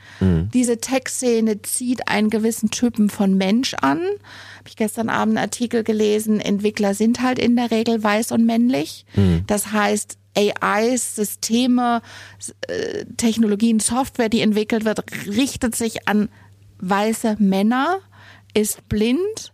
Diese Tech-Szene zieht einen gewissen Typen von Mensch an. Habe ich gestern Abend einen Artikel gelesen. Entwickler sind halt in der Regel weiß und männlich. Das heißt, AIs, Systeme, äh, Technologien, Software, die entwickelt wird, richtet sich an weiße Männer, ist blind.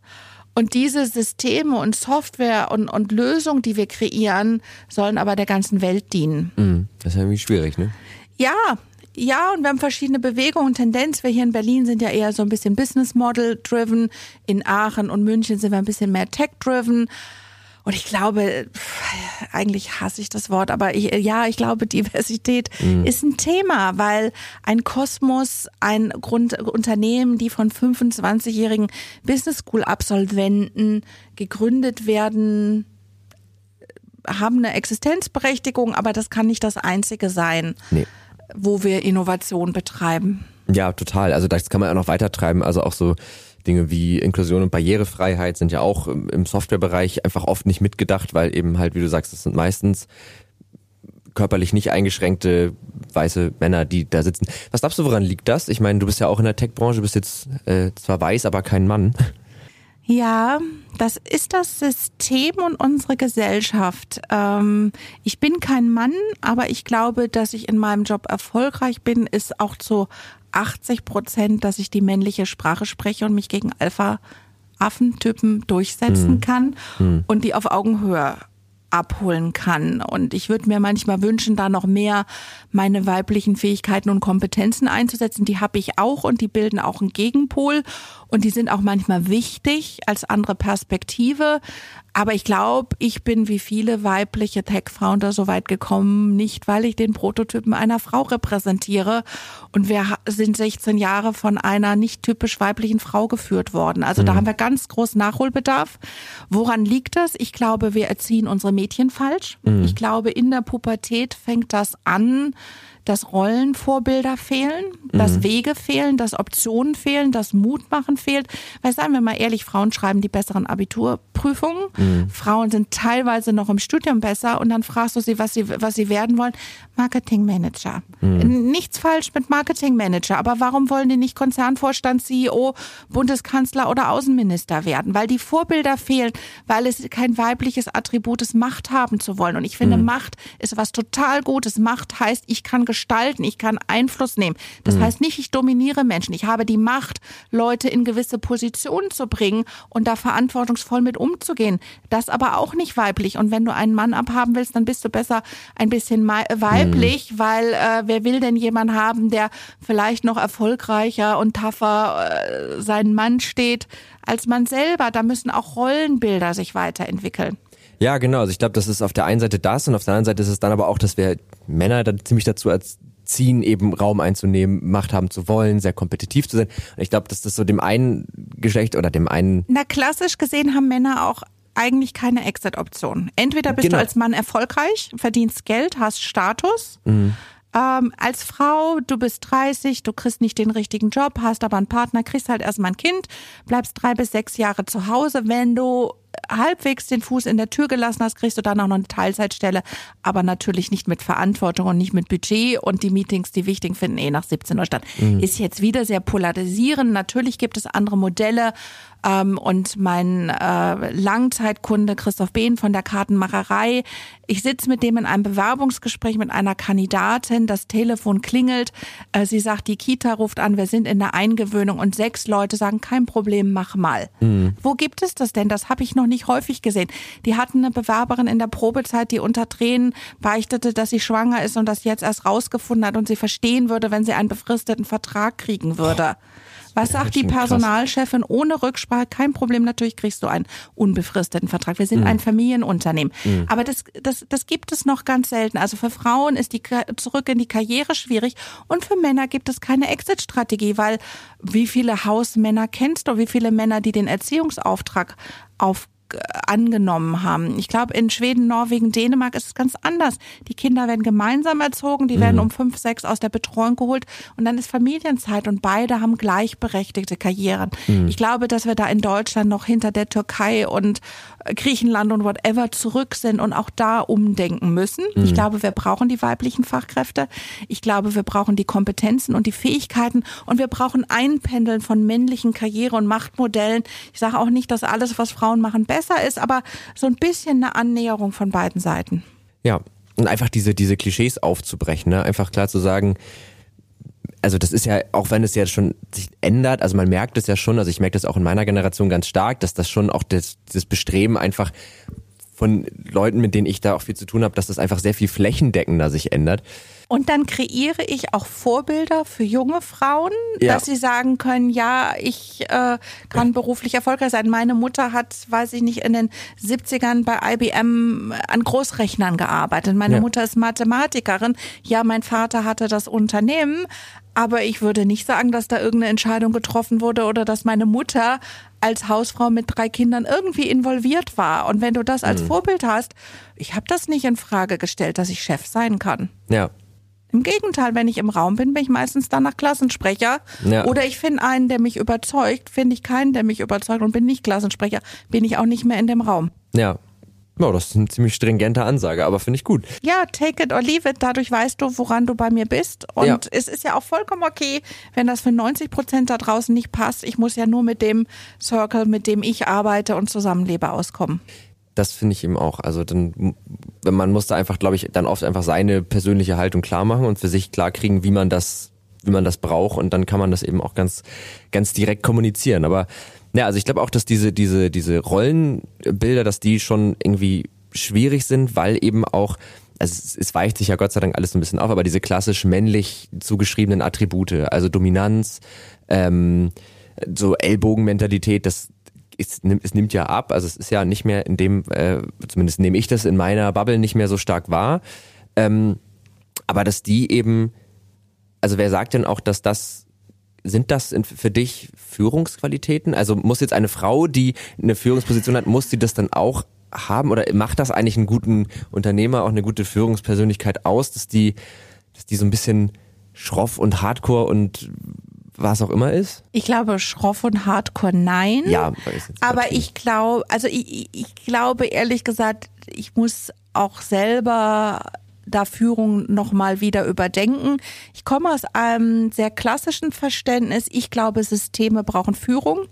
Und diese Systeme und Software und, und Lösungen, die wir kreieren, sollen aber der ganzen Welt dienen.
Hm, das ist irgendwie schwierig, ne?
Ja, ja, und wir haben verschiedene Bewegungen und Tendenz. Wir hier in Berlin sind ja eher so ein bisschen Business Model driven. In Aachen und München sind wir ein bisschen mehr Tech driven. Und ich glaube, eigentlich hasse ich das Wort, aber ich, ja, ich glaube, Diversität ist ein Thema, weil ein Kosmos, ein Grund, Unternehmen, die von 25-jährigen Business School Absolventen gegründet werden, haben eine Existenzberechtigung, aber das kann nicht das einzige sein,
Nee.
Wo wir Innovation betreiben.
Ja, total. Also das kann man auch noch weiter treiben. Also auch so Dinge wie Inklusion und Barrierefreiheit sind ja auch im Softwarebereich einfach oft nicht mitgedacht, weil eben halt, wie du sagst, das sind meistens körperlich nicht eingeschränkte weiße Männer, die da sitzen. Was glaubst du, woran liegt das? Ich meine, du bist ja auch in der Tech-Branche, bist jetzt äh, zwar weiß, aber kein Mann.
Ja, das ist das System und unsere Gesellschaft. Ähm, ich bin kein Mann, aber ich glaube, dass ich in meinem Job erfolgreich bin, ist auch zu 80 Prozent, dass ich die männliche Sprache spreche und mich gegen Alpha-Affentypen durchsetzen kann und die auf Augenhöhe abholen kann. Und ich würde mir manchmal wünschen, da noch mehr meine weiblichen Fähigkeiten und Kompetenzen einzusetzen. Die habe ich auch und die bilden auch einen Gegenpol und die sind auch manchmal wichtig als andere Perspektive. Aber ich glaube, ich bin wie viele weibliche Tech-Founder so weit gekommen, nicht weil ich den Prototypen einer Frau repräsentiere. Und wir sind 16 Jahre von einer nicht typisch weiblichen Frau geführt worden. Also da haben wir ganz großen Nachholbedarf. Woran liegt das? Ich glaube, wir erziehen unsere Mädchen falsch. Ich glaube, in der Pubertät fängt das an, dass Rollenvorbilder fehlen, dass Wege fehlen, dass Optionen fehlen, dass Mutmachen fehlt. Weil seien wir mal ehrlich, Frauen schreiben die besseren Abiturprüfungen. Frauen sind teilweise noch im Studium besser und dann fragst du sie, was sie, was sie werden wollen. Marketingmanager. Nichts falsch mit Marketingmanager, aber warum wollen die nicht Konzernvorstand, CEO, Bundeskanzler oder Außenminister werden? Weil die Vorbilder fehlen, weil es kein weibliches Attribut ist, Macht haben zu wollen. Und ich finde, Macht ist was total Gutes. Macht heißt, ich kann gestalten, ich kann Einfluss nehmen. Das heißt nicht, ich dominiere Menschen. Ich habe die Macht, Leute in gewisse Positionen zu bringen und da verantwortungsvoll mit umzugehen. Das aber auch nicht weiblich. Und wenn du einen Mann abhaben willst, dann bist du besser ein bisschen mei- weiblich, weil äh, wer will denn jemanden haben, der vielleicht noch erfolgreicher und tougher äh, seinen Mann steht als man selber. Da müssen auch Rollenbilder sich weiterentwickeln.
Ja, genau. Also ich glaube, das ist auf der einen Seite das und auf der anderen Seite ist es dann aber auch, dass wir Männer dann ziemlich dazu erziehen, eben Raum einzunehmen, Macht haben zu wollen, sehr kompetitiv zu sein. Und ich glaube, dass das so dem einen Geschlecht oder dem einen
Na, klassisch gesehen haben Männer auch eigentlich keine Exit-Option. Entweder bist
Genau.
du als Mann erfolgreich, verdienst Geld, hast Status.
Mhm.
Ähm, als Frau, du bist 30, du kriegst nicht den richtigen Job, hast aber einen Partner, kriegst halt erstmal ein Kind, bleibst drei bis sechs Jahre zu Hause. Wenn du halbwegs den Fuß in der Tür gelassen hast, kriegst du dann auch noch eine Teilzeitstelle, aber natürlich nicht mit Verantwortung und nicht mit Budget und die Meetings, die wichtig finden, eh nach 17 Uhr statt. Ist jetzt wieder sehr polarisierend. Natürlich gibt es andere Modelle ähm, und mein äh, Langzeitkunde Christoph Behn von der Kartenmacherei, ich sitze mit dem in einem Bewerbungsgespräch mit einer Kandidatin, das Telefon klingelt, äh, sie sagt, die Kita ruft an, wir sind in der Eingewöhnung und sechs Leute sagen, kein Problem, mach mal. Wo gibt es das denn? Das habe ich noch noch nicht häufig gesehen. Die hatten eine Bewerberin in der Probezeit, die unter Tränen beichtete, dass sie schwanger ist und das jetzt erst rausgefunden hat und sie verstehen würde, wenn sie einen befristeten Vertrag kriegen würde. Was sagt die Personalchefin ohne Rücksprache? Kein Problem, natürlich kriegst du einen unbefristeten Vertrag. Wir sind mhm. ein Familienunternehmen. Mhm. Aber das, das, das gibt es noch ganz selten. Also für Frauen ist die zurück in die Karriere schwierig und für Männer gibt es keine Exit-Strategie, weil wie viele Hausmänner kennst du, wie viele Männer, die den Erziehungsauftrag auf angenommen haben. Ich glaube, in Schweden, Norwegen, Dänemark ist es ganz anders. Die Kinder werden gemeinsam erzogen, die mhm. werden um fünf, sechs aus der Betreuung geholt und dann ist Familienzeit und beide haben gleichberechtigte Karrieren. Mhm. Ich glaube, dass wir da in Deutschland noch hinter der Türkei und Griechenland und whatever zurück sind und auch da umdenken müssen. Mhm. Ich glaube, wir brauchen die weiblichen Fachkräfte. Ich glaube, wir brauchen die Kompetenzen und die Fähigkeiten und wir brauchen Einpendeln von männlichen Karriere- und Machtmodellen. Ich sage auch nicht, dass alles, was Frauen machen, besser ist, aber so ein bisschen eine Annäherung von beiden Seiten.
Ja, und einfach diese, diese Klischees aufzubrechen, ne? einfach klar zu sagen, also das ist ja, auch wenn es ja schon sich ändert, also man merkt es ja schon, also ich merke das auch in meiner Generation ganz stark, dass das schon auch das, das Bestreben einfach von Leuten, mit denen ich da auch viel zu tun habe, dass das einfach sehr viel flächendeckender sich ändert.
Und dann kreiere ich auch Vorbilder für junge Frauen, ja. dass sie sagen können, ja, ich äh, kann beruflich erfolgreich sein. Meine Mutter hat, weiß ich nicht, in den 70ern bei IBM an Großrechnern gearbeitet. Meine ja. Mutter ist Mathematikerin. Ja, mein Vater hatte das Unternehmen. Aber ich würde nicht sagen, dass da irgendeine Entscheidung getroffen wurde oder dass meine Mutter als Hausfrau mit drei Kindern irgendwie involviert war. Und wenn du das als mhm. Vorbild hast, ich habe das nicht in Frage gestellt, dass ich Chef sein kann.
Ja.
Im Gegenteil, wenn ich im Raum bin, bin ich meistens dann nach Klassensprecher. Ja. Oder ich finde einen, der mich überzeugt. Finde ich keinen, der mich überzeugt und bin nicht Klassensprecher, bin ich auch nicht mehr in dem Raum.
Ja. Ja, das ist eine ziemlich stringente Ansage, aber finde ich gut.
Ja, take it or leave it. Dadurch weißt du, woran du bei mir bist. Und ja. es ist ja auch vollkommen okay, wenn das für 90 Prozent da draußen nicht passt. Ich muss ja nur mit dem Circle, mit dem ich arbeite und zusammenlebe, auskommen
das finde ich eben auch. Also dann, wenn man muss da einfach, glaube ich, dann oft einfach seine persönliche Haltung klar machen und für sich klar kriegen, wie man das, wie man das braucht und dann kann man das eben auch ganz, ganz direkt kommunizieren. Aber ja, also ich glaube auch, dass diese, diese, diese Rollenbilder, dass die schon irgendwie schwierig sind, weil eben auch also es, es weicht sich ja Gott sei Dank alles ein bisschen auf, aber diese klassisch männlich zugeschriebenen Attribute, also Dominanz, ähm, so Ellbogenmentalität, das, es, es nimmt ja ab, also es ist ja nicht mehr in dem, äh, zumindest nehme ich das in meiner Bubble nicht mehr so stark wahr. Ähm, aber dass die eben, also wer sagt denn auch, dass das sind das für dich Führungsqualitäten? Also muss jetzt eine Frau, die eine Führungsposition hat, muss sie das dann auch haben oder macht das eigentlich einen guten Unternehmer, auch eine gute Führungspersönlichkeit aus, dass die, dass die so ein bisschen schroff und hardcore und was auch immer ist?
Ich glaube, schroff und hardcore nein.
Ja,
aber ich glaube, also ich, ich glaube ehrlich gesagt, ich muss auch selber da Führung nochmal wieder überdenken. Ich komme aus einem sehr klassischen Verständnis. Ich glaube, Systeme brauchen Führung.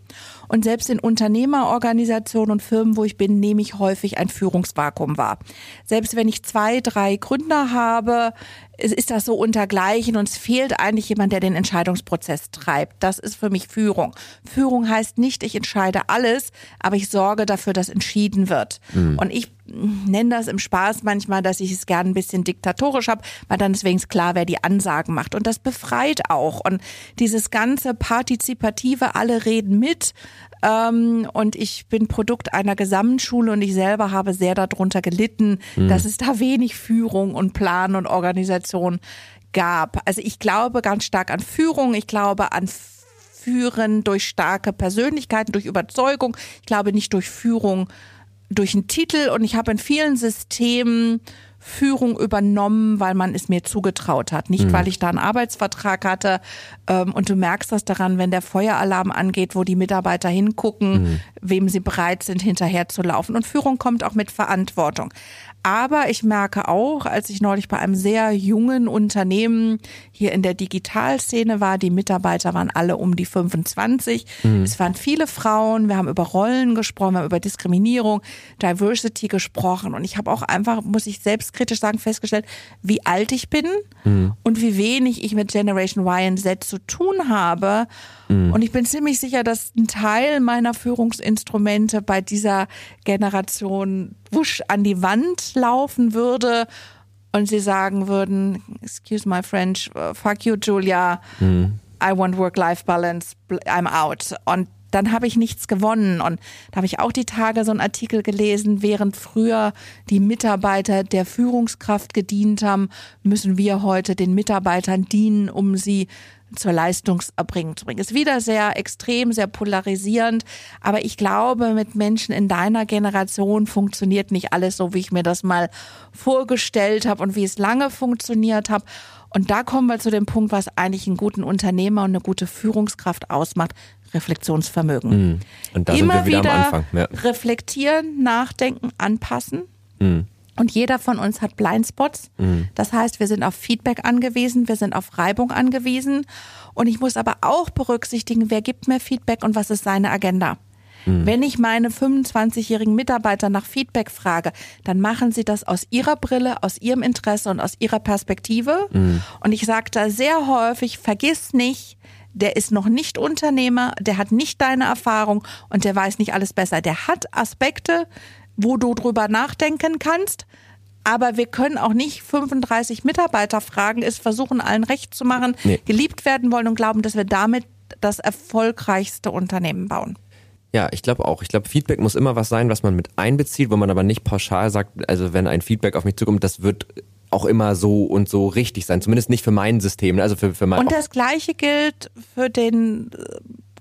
Und selbst in Unternehmerorganisationen und Firmen, wo ich bin, nehme ich häufig ein Führungsvakuum wahr. Selbst wenn ich zwei, drei Gründer habe, ist das so untergleichen und es fehlt eigentlich jemand, der den Entscheidungsprozess treibt. Das ist für mich Führung. Führung heißt nicht, ich entscheide alles, aber ich sorge dafür, dass entschieden wird. Mhm. Und ich nenne das im Spaß manchmal, dass ich es gerne ein bisschen diktatorisch habe, weil dann deswegen klar, wer die Ansagen macht. Und das befreit auch. Und dieses ganze Partizipative, alle reden mit, ähm, und ich bin Produkt einer Gesamtschule und ich selber habe sehr darunter gelitten, mhm. dass es da wenig Führung und Plan und Organisation gab. Also ich glaube ganz stark an Führung, ich glaube an Führen durch starke Persönlichkeiten, durch Überzeugung. Ich glaube nicht durch Führung durch einen Titel und ich habe in vielen Systemen Führung übernommen, weil man es mir zugetraut hat. Nicht, mhm. weil ich da einen Arbeitsvertrag hatte. Ähm, und du merkst das daran, wenn der Feueralarm angeht, wo die Mitarbeiter hingucken, mhm. Wem sie bereit sind, hinterher zu laufen. Und Führung kommt auch mit Verantwortung. Aber ich merke auch, als ich neulich bei einem sehr jungen Unternehmen hier in der Digitalszene war, die Mitarbeiter waren alle um die 25. Mhm. Es waren viele Frauen. Wir haben über Rollen gesprochen, wir haben über Diskriminierung, Diversity gesprochen. Und ich habe auch einfach, muss ich selbstkritisch sagen, festgestellt, wie alt ich bin mhm. und wie wenig ich mit Generation Y und Z zu tun habe. Mhm. Und ich bin ziemlich sicher, dass ein Teil meiner Führungsinstrumente bei dieser Generation wusch an die Wand laufen würde und sie sagen würden, excuse my French, uh, fuck you Julia, mhm. I want Work-Life-Balance, I'm out. Und dann habe ich nichts gewonnen. Und da habe ich auch die Tage so einen Artikel gelesen, während früher die Mitarbeiter der Führungskraft gedient haben, müssen wir heute den Mitarbeitern dienen, um sie zur Leistungserbringung zu bringen. Ist wieder sehr extrem, sehr polarisierend, aber ich glaube, mit Menschen in deiner Generation funktioniert nicht alles so, wie ich mir das mal vorgestellt habe und wie es lange funktioniert habe. Und da kommen wir zu dem Punkt, was eigentlich einen guten Unternehmer und eine gute Führungskraft ausmacht. Reflexionsvermögen.
Mhm. Und da Immer sind wir wieder, wieder am Anfang.
Ja. reflektieren, nachdenken, anpassen. Mhm. Und jeder von uns hat Blindspots. Mhm. Das heißt, wir sind auf Feedback angewiesen, wir sind auf Reibung angewiesen. Und ich muss aber auch berücksichtigen, wer gibt mir Feedback und was ist seine Agenda. Mhm. Wenn ich meine 25-jährigen Mitarbeiter nach Feedback frage, dann machen sie das aus ihrer Brille, aus ihrem Interesse und aus ihrer Perspektive. Mhm. Und ich sage da sehr häufig, vergiss nicht, der ist noch nicht Unternehmer, der hat nicht deine Erfahrung und der weiß nicht alles besser. Der hat Aspekte, wo du drüber nachdenken kannst. Aber wir können auch nicht 35 Mitarbeiter fragen, es versuchen, allen recht zu machen, nee. geliebt werden wollen und glauben, dass wir damit das erfolgreichste Unternehmen bauen.
Ja, ich glaube auch. Ich glaube, Feedback muss immer was sein, was man mit einbezieht, wo man aber nicht pauschal sagt, also wenn ein Feedback auf mich zukommt, das wird auch immer so und so richtig sein. Zumindest nicht für mein System. Also für, für mein
und das Gleiche gilt für den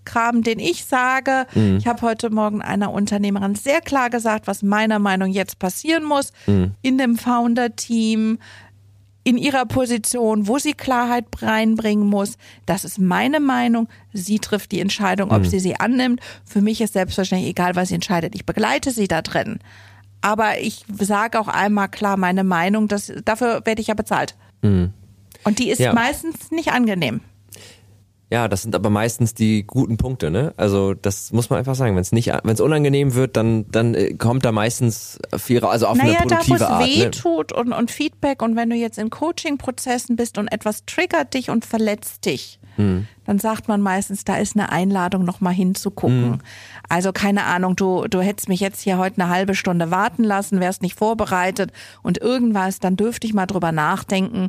Kram, den ich sage. Mhm. Ich habe heute Morgen einer Unternehmerin sehr klar gesagt, was meiner Meinung jetzt passieren muss mhm. in dem Founder-Team, in ihrer Position, wo sie Klarheit reinbringen muss. Das ist meine Meinung. Sie trifft die Entscheidung, ob mhm. sie sie annimmt. Für mich ist selbstverständlich egal, was sie entscheidet. Ich begleite sie da drin. Aber ich sage auch einmal klar meine Meinung, dass, dafür werde ich ja bezahlt. Mhm. Und die ist ja. meistens nicht angenehm.
Ja, das sind aber meistens die guten Punkte, ne? Also das muss man einfach sagen. Wenn es nicht, wenn es unangenehm wird, dann dann äh, kommt da meistens viel, also auf naja, eine produktive da,
Art.
Naja,
da wo es weh tut und, und Feedback und wenn du jetzt in Coaching-Prozessen bist und etwas triggert dich und verletzt dich, hm. dann sagt man meistens, da ist eine Einladung, noch mal hinzugucken. Hm. Also keine Ahnung, du du hättest mich jetzt hier heute eine halbe Stunde warten lassen, wärst nicht vorbereitet und irgendwas, dann dürfte ich mal drüber nachdenken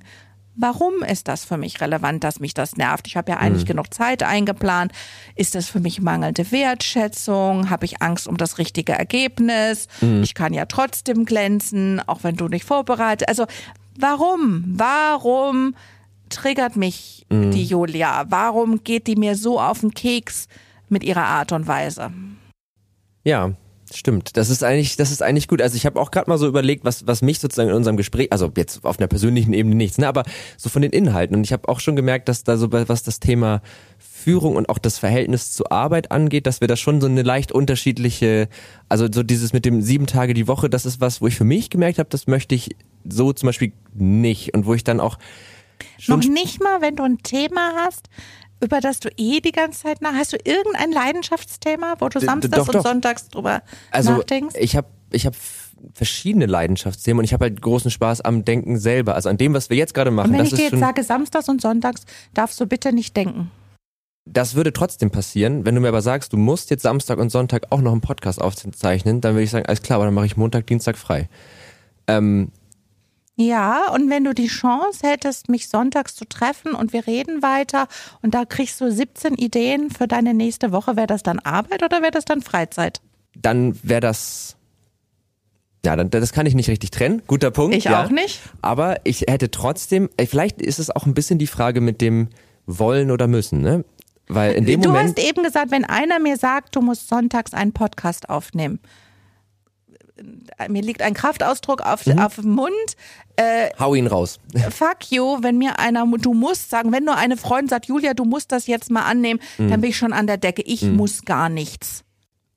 Warum ist das für mich relevant, dass mich das nervt? Ich habe ja eigentlich mhm. genug Zeit eingeplant. Ist das für mich mangelnde Wertschätzung? Habe ich Angst um das richtige Ergebnis? Mhm. Ich kann ja trotzdem glänzen, auch wenn du nicht vorbereitet. Also warum? Warum triggert mich mhm. die Julia? Warum geht die mir so auf den Keks mit ihrer Art und Weise?
Ja, Stimmt, das ist eigentlich, das ist eigentlich gut. Also ich habe auch gerade mal so überlegt, was, was mich sozusagen in unserem Gespräch, also jetzt auf einer persönlichen Ebene nichts, ne, aber so von den Inhalten. Und ich habe auch schon gemerkt, dass da so was das Thema Führung und auch das Verhältnis zur Arbeit angeht, dass wir da schon so eine leicht unterschiedliche, also so dieses mit dem sieben Tage die Woche, das ist was, wo ich für mich gemerkt habe, das möchte ich so zum Beispiel nicht und wo ich dann auch
noch nicht mal, wenn du ein Thema hast, über das du eh die ganze Zeit nach. Hast du irgendein Leidenschaftsthema, wo du samstags doch, doch. und sonntags drüber
also,
nachdenkst?
Ich habe ich hab verschiedene Leidenschaftsthemen und ich habe halt großen Spaß am Denken selber, also an dem, was wir jetzt gerade machen.
Und wenn ich dir jetzt sage, samstags und sonntags darfst du bitte nicht denken.
Das würde trotzdem passieren. Wenn du mir aber sagst, du musst jetzt Samstag und Sonntag auch noch einen Podcast aufzeichnen, dann würde ich sagen, alles klar, aber dann mache ich Montag, Dienstag frei. Ähm,
ja, und wenn du die Chance hättest, mich sonntags zu treffen und wir reden weiter und da kriegst du 17 Ideen für deine nächste Woche, wäre das dann Arbeit oder wäre das dann Freizeit?
Dann wäre das ja, dann, das kann ich nicht richtig trennen. Guter Punkt.
Ich
ja.
auch nicht.
Aber ich hätte trotzdem, vielleicht ist es auch ein bisschen die Frage mit dem wollen oder müssen, ne? Weil in dem
du
Moment.
Du hast eben gesagt, wenn einer mir sagt, du musst sonntags einen Podcast aufnehmen, mir liegt ein Kraftausdruck auf, mhm. auf dem Mund.
Äh, Hau ihn raus.
Fuck you, wenn mir einer, du musst sagen, wenn nur eine Freundin sagt, Julia, du musst das jetzt mal annehmen, mhm. dann bin ich schon an der Decke. Ich mhm. muss gar nichts.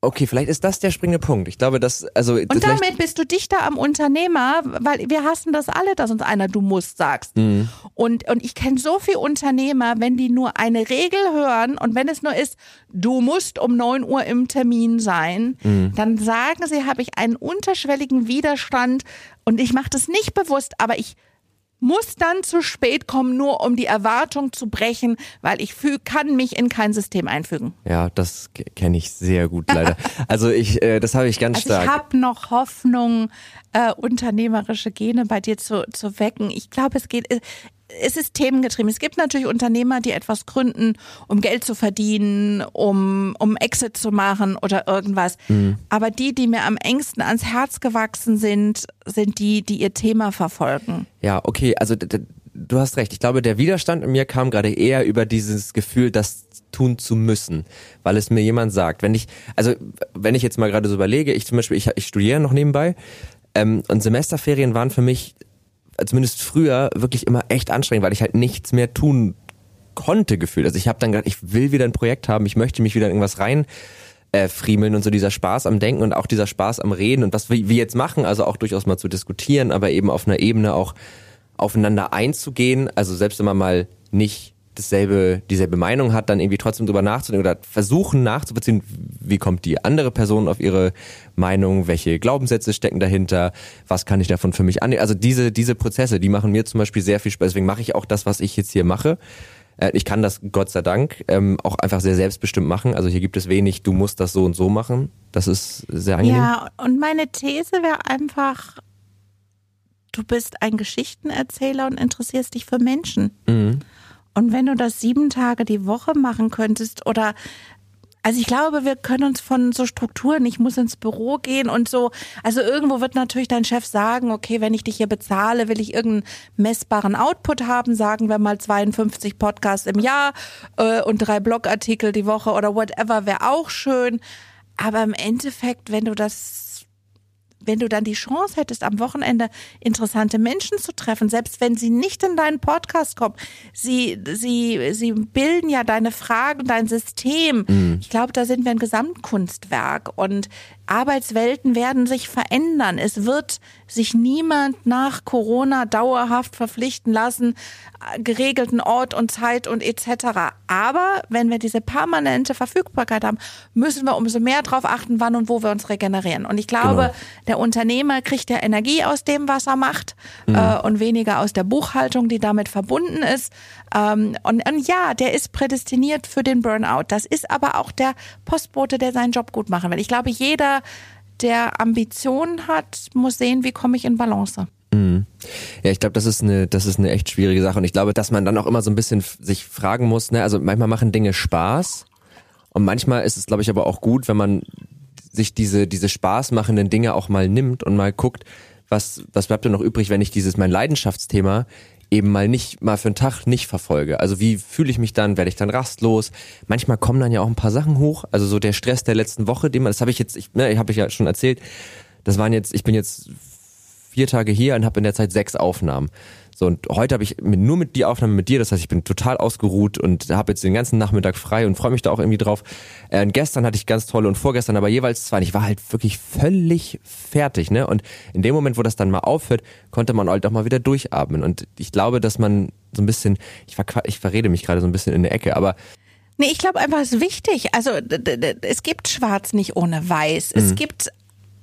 Okay, vielleicht ist das der springende Punkt. Ich glaube, dass also
und damit bist du dichter am Unternehmer, weil wir hassen das alle, dass uns einer du musst sagst. Mhm. Und und ich kenne so viele Unternehmer, wenn die nur eine Regel hören und wenn es nur ist, du musst um neun Uhr im Termin sein, mhm. dann sagen sie, habe ich einen unterschwelligen Widerstand und ich mache das nicht bewusst, aber ich muss dann zu spät kommen, nur um die Erwartung zu brechen, weil ich fühl, kann mich in kein System einfügen.
Ja, das kenne ich sehr gut leider. also ich, äh, das habe ich ganz
also
stark.
Ich habe noch Hoffnung, äh, unternehmerische Gene bei dir zu, zu wecken. Ich glaube, es geht, es ist themengetrieben. Es gibt natürlich Unternehmer, die etwas gründen, um Geld zu verdienen, um, um Exit zu machen oder irgendwas. Mhm. Aber die, die mir am engsten ans Herz gewachsen sind, sind die, die ihr Thema verfolgen.
Ja, okay, also du hast recht. Ich glaube, der Widerstand in mir kam gerade eher über dieses Gefühl, das tun zu müssen, weil es mir jemand sagt. Wenn ich, also wenn ich jetzt mal gerade so überlege, ich zum Beispiel, ich, ich studiere noch nebenbei ähm, und Semesterferien waren für mich zumindest früher wirklich immer echt anstrengend, weil ich halt nichts mehr tun konnte gefühlt. Also ich habe dann gedacht, ich will wieder ein Projekt haben, ich möchte mich wieder in irgendwas rein äh, friemeln und so dieser Spaß am Denken und auch dieser Spaß am Reden und was wir, wir jetzt machen, also auch durchaus mal zu diskutieren, aber eben auf einer Ebene auch aufeinander einzugehen, also selbst man mal nicht dasselbe, dieselbe Meinung hat, dann irgendwie trotzdem drüber nachzudenken oder versuchen nachzuvollziehen, wie kommt die andere Person auf ihre Meinung, welche Glaubenssätze stecken dahinter, was kann ich davon für mich annehmen. Also diese, diese Prozesse, die machen mir zum Beispiel sehr viel Spaß. Deswegen mache ich auch das, was ich jetzt hier mache. Äh, ich kann das Gott sei Dank ähm, auch einfach sehr selbstbestimmt machen. Also hier gibt es wenig, du musst das so und so machen. Das ist sehr angenehm.
Ja, und meine These wäre einfach, du bist ein Geschichtenerzähler und interessierst dich für Menschen. Mhm. Und wenn du das sieben Tage die Woche machen könntest oder also ich glaube, wir können uns von so Strukturen, ich muss ins Büro gehen und so, also irgendwo wird natürlich dein Chef sagen, okay, wenn ich dich hier bezahle, will ich irgendeinen messbaren Output haben, sagen wir mal 52 Podcasts im Jahr äh, und drei Blogartikel die Woche oder whatever, wäre auch schön. Aber im Endeffekt, wenn du das wenn du dann die Chance hättest, am Wochenende interessante Menschen zu treffen, selbst wenn sie nicht in deinen Podcast kommen, sie, sie, sie bilden ja deine Fragen, dein System. Mhm. Ich glaube, da sind wir ein Gesamtkunstwerk und Arbeitswelten werden sich verändern. Es wird sich niemand nach Corona dauerhaft verpflichten lassen, geregelten Ort und Zeit und etc. Aber wenn wir diese permanente Verfügbarkeit haben, müssen wir umso mehr darauf achten, wann und wo wir uns regenerieren. Und ich glaube, genau. der Unternehmer kriegt ja Energie aus dem, was er macht mhm. äh, und weniger aus der Buchhaltung, die damit verbunden ist. Ähm, und, und ja, der ist prädestiniert für den Burnout. Das ist aber auch der Postbote, der seinen Job gut machen will. Ich glaube, jeder, der Ambitionen hat, muss sehen, wie komme ich in Balance.
Mhm. Ja, ich glaube, das ist eine, das ist eine echt schwierige Sache und ich glaube, dass man dann auch immer so ein bisschen sich fragen muss. Ne? Also manchmal machen Dinge Spaß und manchmal ist es, glaube ich, aber auch gut, wenn man sich diese diese spaßmachenden Dinge auch mal nimmt und mal guckt, was was bleibt denn noch übrig, wenn ich dieses mein Leidenschaftsthema eben mal nicht, mal für einen Tag nicht verfolge. Also wie fühle ich mich dann? Werde ich dann rastlos? Manchmal kommen dann ja auch ein paar Sachen hoch. Also so der Stress der letzten Woche, den man, das habe ich jetzt, ich, ne, habe ich ja schon erzählt. Das waren jetzt, ich bin jetzt vier Tage hier und habe in der Zeit sechs Aufnahmen. So, und heute habe ich nur mit die Aufnahme mit dir, das heißt, ich bin total ausgeruht und habe jetzt den ganzen Nachmittag frei und freue mich da auch irgendwie drauf. Äh, und gestern hatte ich ganz tolle und vorgestern aber jeweils zwei. Und ich war halt wirklich völlig fertig, ne? Und in dem Moment, wo das dann mal aufhört, konnte man halt auch mal wieder durchatmen. Und ich glaube, dass man so ein bisschen, ich, ver ich verrede mich gerade so ein bisschen in der Ecke, aber
Nee, ich glaube einfach, es ist wichtig. Also es gibt Schwarz nicht ohne Weiß. Es mhm. gibt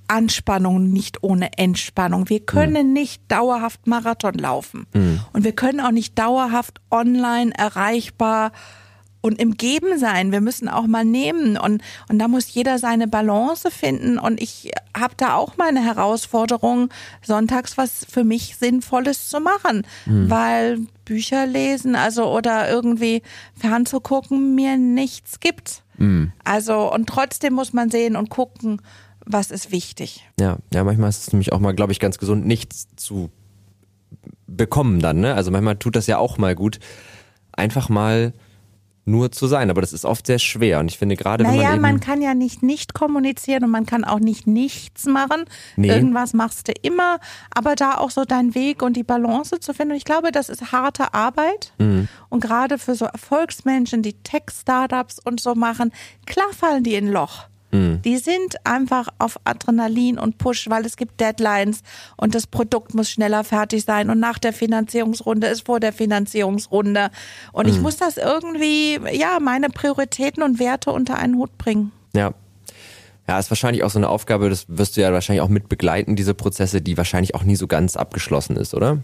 Anspannung nicht ohne Entspannung. Wir können mhm. nicht dauerhaft Marathon laufen. Mhm. Und wir können auch nicht dauerhaft online erreichbar und im Geben sein. Wir müssen auch mal nehmen und, und da muss jeder seine Balance finden. Und ich habe da auch meine Herausforderung, sonntags was für mich Sinnvolles zu machen, mhm. weil Bücher lesen, also oder irgendwie fernzugucken mir nichts gibt. Mhm. Also und trotzdem muss man sehen und gucken, was ist wichtig.
Ja, ja, manchmal ist es nämlich auch mal, glaube ich, ganz gesund, nichts zu bekommen dann, ne? Also manchmal tut das ja auch mal gut, einfach mal nur zu sein, aber das ist oft sehr schwer und ich finde gerade
naja,
wenn man
eben man kann ja nicht nicht kommunizieren und man kann auch nicht nichts machen. Nee. Irgendwas machst du immer, aber da auch so deinen Weg und die Balance zu finden. Und ich glaube, das ist harte Arbeit mhm. und gerade für so Erfolgsmenschen, die Tech-Startups und so machen, klar fallen die in ein Loch. Mhm. Die sind einfach auf Adrenalin und Push, weil es gibt Deadlines und das Produkt muss schneller fertig sein und nach der Finanzierungsrunde ist vor der Finanzierungsrunde. Und mhm. ich muss das irgendwie, ja, meine Prioritäten und Werte unter einen Hut bringen.
Ja, ja, ist wahrscheinlich auch so eine Aufgabe, das wirst du ja wahrscheinlich auch mit begleiten, diese Prozesse, die wahrscheinlich auch nie so ganz abgeschlossen ist, oder?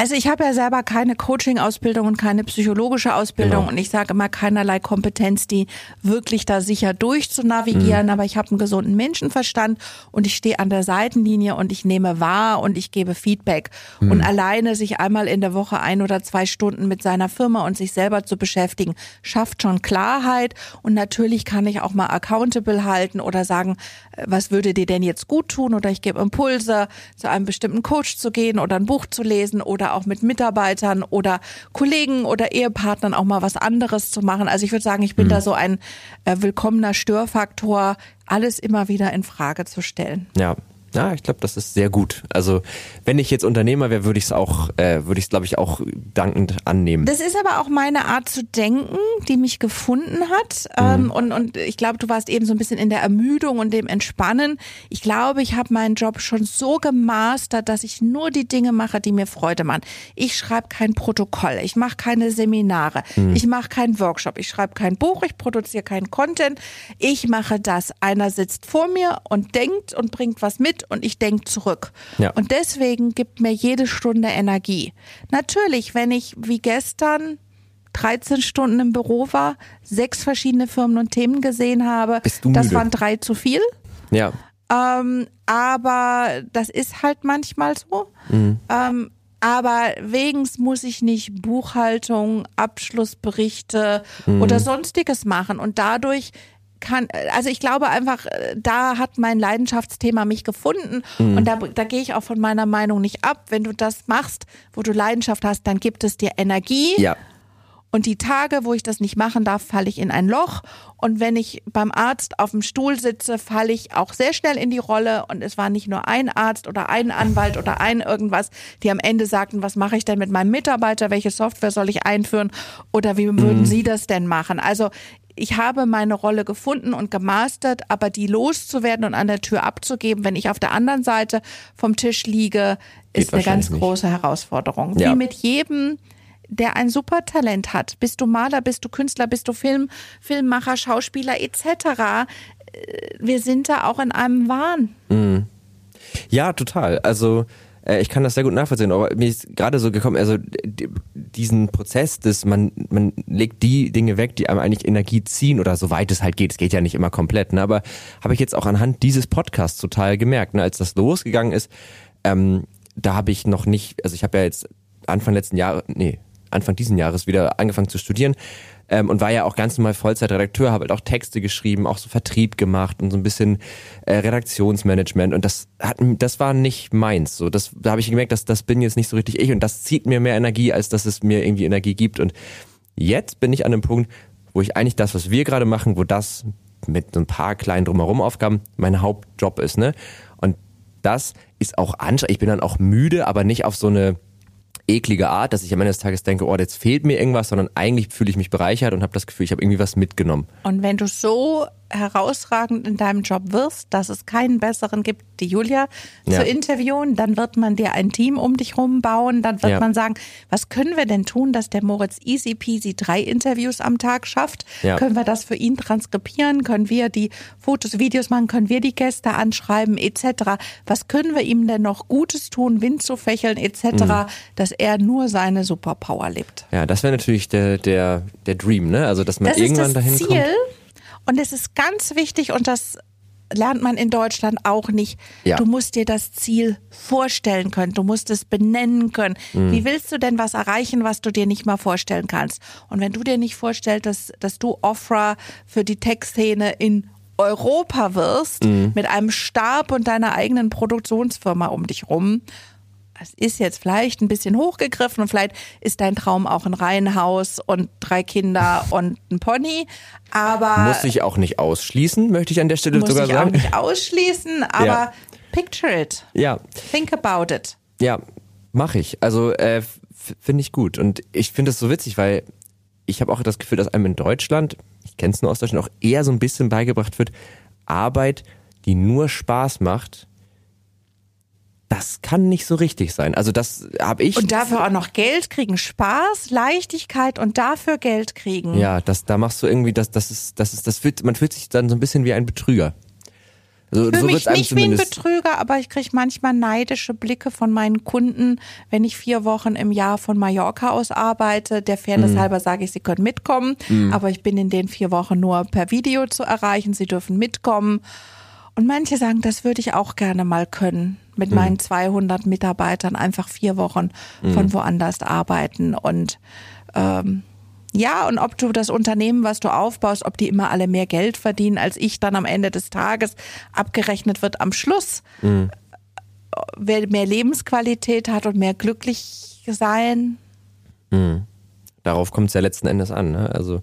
Also ich habe ja selber keine Coaching-Ausbildung und keine psychologische Ausbildung genau. und ich sage immer keinerlei Kompetenz, die wirklich da sicher durchzunavigieren, mhm. aber ich habe einen gesunden Menschenverstand und ich stehe an der Seitenlinie und ich nehme wahr und ich gebe Feedback. Mhm. Und alleine sich einmal in der Woche ein oder zwei Stunden mit seiner Firma und sich selber zu beschäftigen, schafft schon Klarheit und natürlich kann ich auch mal accountable halten oder sagen, äh, was würde dir denn jetzt gut tun oder ich gebe Impulse, zu einem bestimmten Coach zu gehen oder ein Buch zu lesen oder auch mit Mitarbeitern oder Kollegen oder Ehepartnern auch mal was anderes zu machen. Also ich würde sagen, ich bin mhm. da so ein äh, willkommener Störfaktor, alles immer wieder in Frage zu stellen.
Ja, ja, ich glaube, das ist sehr gut. Also wenn ich jetzt Unternehmer wäre, würde ich es auch, äh, würde ich es, glaube ich, auch dankend annehmen.
Das ist aber auch meine Art zu denken, die mich gefunden hat. Ähm, mhm. und, und ich glaube, du warst eben so ein bisschen in der Ermüdung und dem Entspannen. Ich glaube, ich habe meinen Job schon so gemastert, dass ich nur die Dinge mache, die mir Freude machen. Ich schreibe kein Protokoll, ich mache keine Seminare, mhm. ich mache keinen Workshop, ich schreibe kein Buch, ich produziere keinen Content. Ich mache das. Einer sitzt vor mir und denkt und bringt was mit und ich denke zurück. Ja. Und deswegen gibt mir jede Stunde Energie. Natürlich, wenn ich wie gestern 13 Stunden im Büro war, sechs verschiedene Firmen und Themen gesehen habe, das waren drei zu viel.
Ja.
Ähm, aber das ist halt manchmal so. Mhm. Ähm, aber wegens muss ich nicht Buchhaltung, Abschlussberichte mhm. oder sonstiges machen. Und dadurch kann, also ich glaube einfach, da hat mein Leidenschaftsthema mich gefunden mhm. und da, da gehe ich auch von meiner Meinung nicht ab. Wenn du das machst, wo du Leidenschaft hast, dann gibt es dir Energie.
Ja.
Und die Tage, wo ich das nicht machen darf, falle ich in ein Loch. Und wenn ich beim Arzt auf dem Stuhl sitze, falle ich auch sehr schnell in die Rolle. Und es war nicht nur ein Arzt oder ein Anwalt oder ein irgendwas, die am Ende sagten, was mache ich denn mit meinem Mitarbeiter? Welche Software soll ich einführen? Oder wie würden mhm. Sie das denn machen? Also ich habe meine Rolle gefunden und gemastert, aber die loszuwerden und an der Tür abzugeben, wenn ich auf der anderen Seite vom Tisch liege, Geht ist eine ganz nicht. große Herausforderung. Ja. Wie mit jedem, der ein super Talent hat. Bist du Maler, bist du Künstler, bist du Film, Filmmacher, Schauspieler etc. Äh, wir sind da auch in einem Wahn.
Mhm. Ja, total. Also äh, ich kann das sehr gut nachvollziehen, aber mir ist gerade so gekommen, also diesen Prozess, dass man, man legt die Dinge weg, die einem eigentlich Energie ziehen oder soweit es halt geht, es geht ja nicht immer komplett, ne, aber habe ich jetzt auch anhand dieses Podcasts total gemerkt, ne, als das losgegangen ist, ähm, da habe ich noch nicht, also ich habe ja jetzt Anfang letzten Jahres, nee, Anfang diesen Jahres wieder angefangen zu studieren ähm, und war ja auch ganz normal Vollzeitredakteur, habe halt auch Texte geschrieben, auch so Vertrieb gemacht und so ein bisschen äh, Redaktionsmanagement und das hat das war nicht meins. So, das da habe ich gemerkt, dass das bin jetzt nicht so richtig ich und das zieht mir mehr Energie, als dass es mir irgendwie Energie gibt und jetzt bin ich an einem Punkt, wo ich eigentlich das, was wir gerade machen, wo das mit ein paar kleinen drumherum Aufgaben mein Hauptjob ist, ne? Und das ist auch anstrengend. Ich bin dann auch müde, aber nicht auf so eine eklige Art, dass ich am Ende des Tages denke, oh, jetzt fehlt mir irgendwas, sondern eigentlich fühle ich mich bereichert und habe das Gefühl, ich habe irgendwie was mitgenommen.
Und wenn du so herausragend in deinem Job wirst, dass es keinen besseren gibt, die Julia ja. zu interviewen, dann wird man dir ein Team um dich rum bauen, dann wird ja. man sagen, was können wir denn tun, dass der Moritz easy peasy drei Interviews am Tag schafft? Ja. Können wir das für ihn transkribieren? Können wir die Fotos, Videos machen? Können wir die Gäste anschreiben etc.? Was können wir ihm denn noch Gutes tun, Wind zu fächeln etc., mhm. dass er nur seine Superpower lebt?
Ja, das wäre natürlich der, der, der Dream, ne? Also, dass man
das
irgendwann dahin
Ziel,
kommt.
Und es ist ganz wichtig und das lernt man in Deutschland auch nicht. Ja. Du musst dir das Ziel vorstellen können, du musst es benennen können. Mhm. Wie willst du denn was erreichen, was du dir nicht mal vorstellen kannst? Und wenn du dir nicht vorstellst, dass, dass du Offra für die Tech-Szene in Europa wirst, mhm. mit einem Stab und deiner eigenen Produktionsfirma um dich rum, das ist jetzt vielleicht ein bisschen hochgegriffen und vielleicht ist dein Traum auch ein Reihenhaus und drei Kinder und ein Pony, aber
muss ich auch nicht ausschließen, möchte ich an der Stelle sogar sagen.
Muss ich auch nicht ausschließen, aber ja. picture it.
Ja.
Think about it.
Ja, mache ich. Also äh, finde ich gut und ich finde es so witzig, weil ich habe auch das Gefühl, dass einem in Deutschland, ich kenne es nur aus Deutschland, auch eher so ein bisschen beigebracht wird, Arbeit, die nur Spaß macht, das kann nicht so richtig sein. Also das habe ich.
Und dafür auch noch Geld kriegen, Spaß, Leichtigkeit und dafür Geld kriegen.
Ja, das, da machst du irgendwie, das, das ist, das ist, das fühlt, man fühlt sich dann so ein bisschen wie ein Betrüger.
So, Für so mich nicht wie ein Betrüger, aber ich kriege manchmal neidische Blicke von meinen Kunden, wenn ich vier Wochen im Jahr von Mallorca aus arbeite. Der Fairness mm. halber sage ich, sie können mitkommen, mm. aber ich bin in den vier Wochen nur per Video zu erreichen. Sie dürfen mitkommen. Und manche sagen, das würde ich auch gerne mal können, mit mhm. meinen 200 Mitarbeitern einfach vier Wochen mhm. von woanders arbeiten. Und ähm, ja, und ob du das Unternehmen, was du aufbaust, ob die immer alle mehr Geld verdienen als ich dann am Ende des Tages, abgerechnet wird am Schluss. Mhm. Wer mehr Lebensqualität hat und mehr glücklich sein.
Mhm. Darauf kommt es ja letzten Endes an. Ne? Also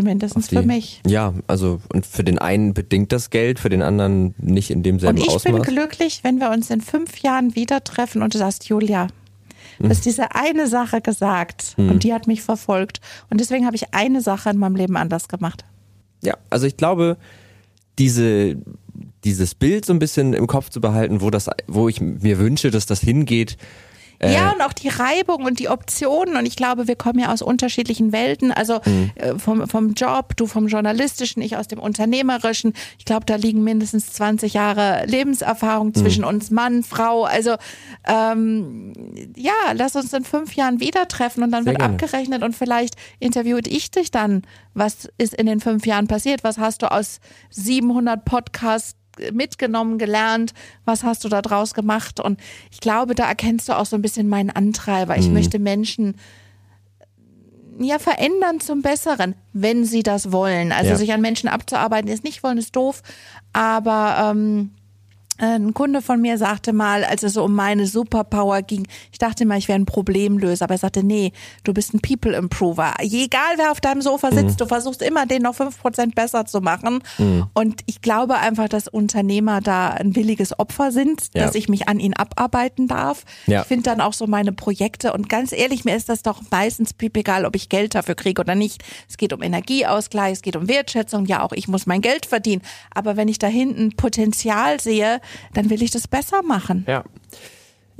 Zumindest die, für mich.
Ja, also und für den einen bedingt das Geld, für den anderen nicht in demselben Ausmaß.
Und ich Ausmaß. bin glücklich, wenn wir uns in fünf Jahren wieder treffen und du sagst, Julia, du hast diese eine Sache gesagt hm. und die hat mich verfolgt. Und deswegen habe ich eine Sache in meinem Leben anders gemacht.
Ja, also ich glaube, diese, dieses Bild so ein bisschen im Kopf zu behalten, wo das, wo ich mir wünsche, dass das hingeht,
äh, ja, und auch die Reibung und die Optionen. Und ich glaube, wir kommen ja aus unterschiedlichen Welten. Also mhm. äh, vom, vom Job, du vom Journalistischen, ich aus dem Unternehmerischen. Ich glaube, da liegen mindestens 20 Jahre Lebenserfahrung mhm. zwischen uns Mann, Frau. Also ähm, ja, lass uns in fünf Jahren wieder treffen und dann Sehr wird gerne. abgerechnet und vielleicht interviewt ich dich dann. Was ist in den fünf Jahren passiert? Was hast du aus 700 Podcasts mitgenommen, gelernt? Was hast du da draus gemacht? Und ich glaube, da erkennst du auch so ein bisschen meinen Antreiber. Ich mhm. möchte Menschen ja verändern zum Besseren, wenn sie das wollen. Also ja. sich an Menschen abzuarbeiten, die es nicht wollen, ist doof. Aber ähm, ein Kunde von mir sagte mal, als es so um meine Superpower ging, ich dachte mal, ich wäre ein Problemlöser, aber er sagte, nee, du bist ein People Improver. Egal wer auf deinem Sofa sitzt, mhm. du versuchst immer, den noch fünf Prozent besser zu machen. Mhm. Und ich glaube einfach, dass Unternehmer da ein williges Opfer sind, ja. dass ich mich an ihnen abarbeiten darf. Ja. Ich finde dann auch so meine Projekte und ganz ehrlich, mir ist das doch meistens egal, ob ich Geld dafür kriege oder nicht. Es geht um Energieausgleich, es geht um Wertschätzung. Ja, auch ich muss mein Geld verdienen. Aber wenn ich da hinten Potenzial sehe, dann will ich das besser machen.
Ja.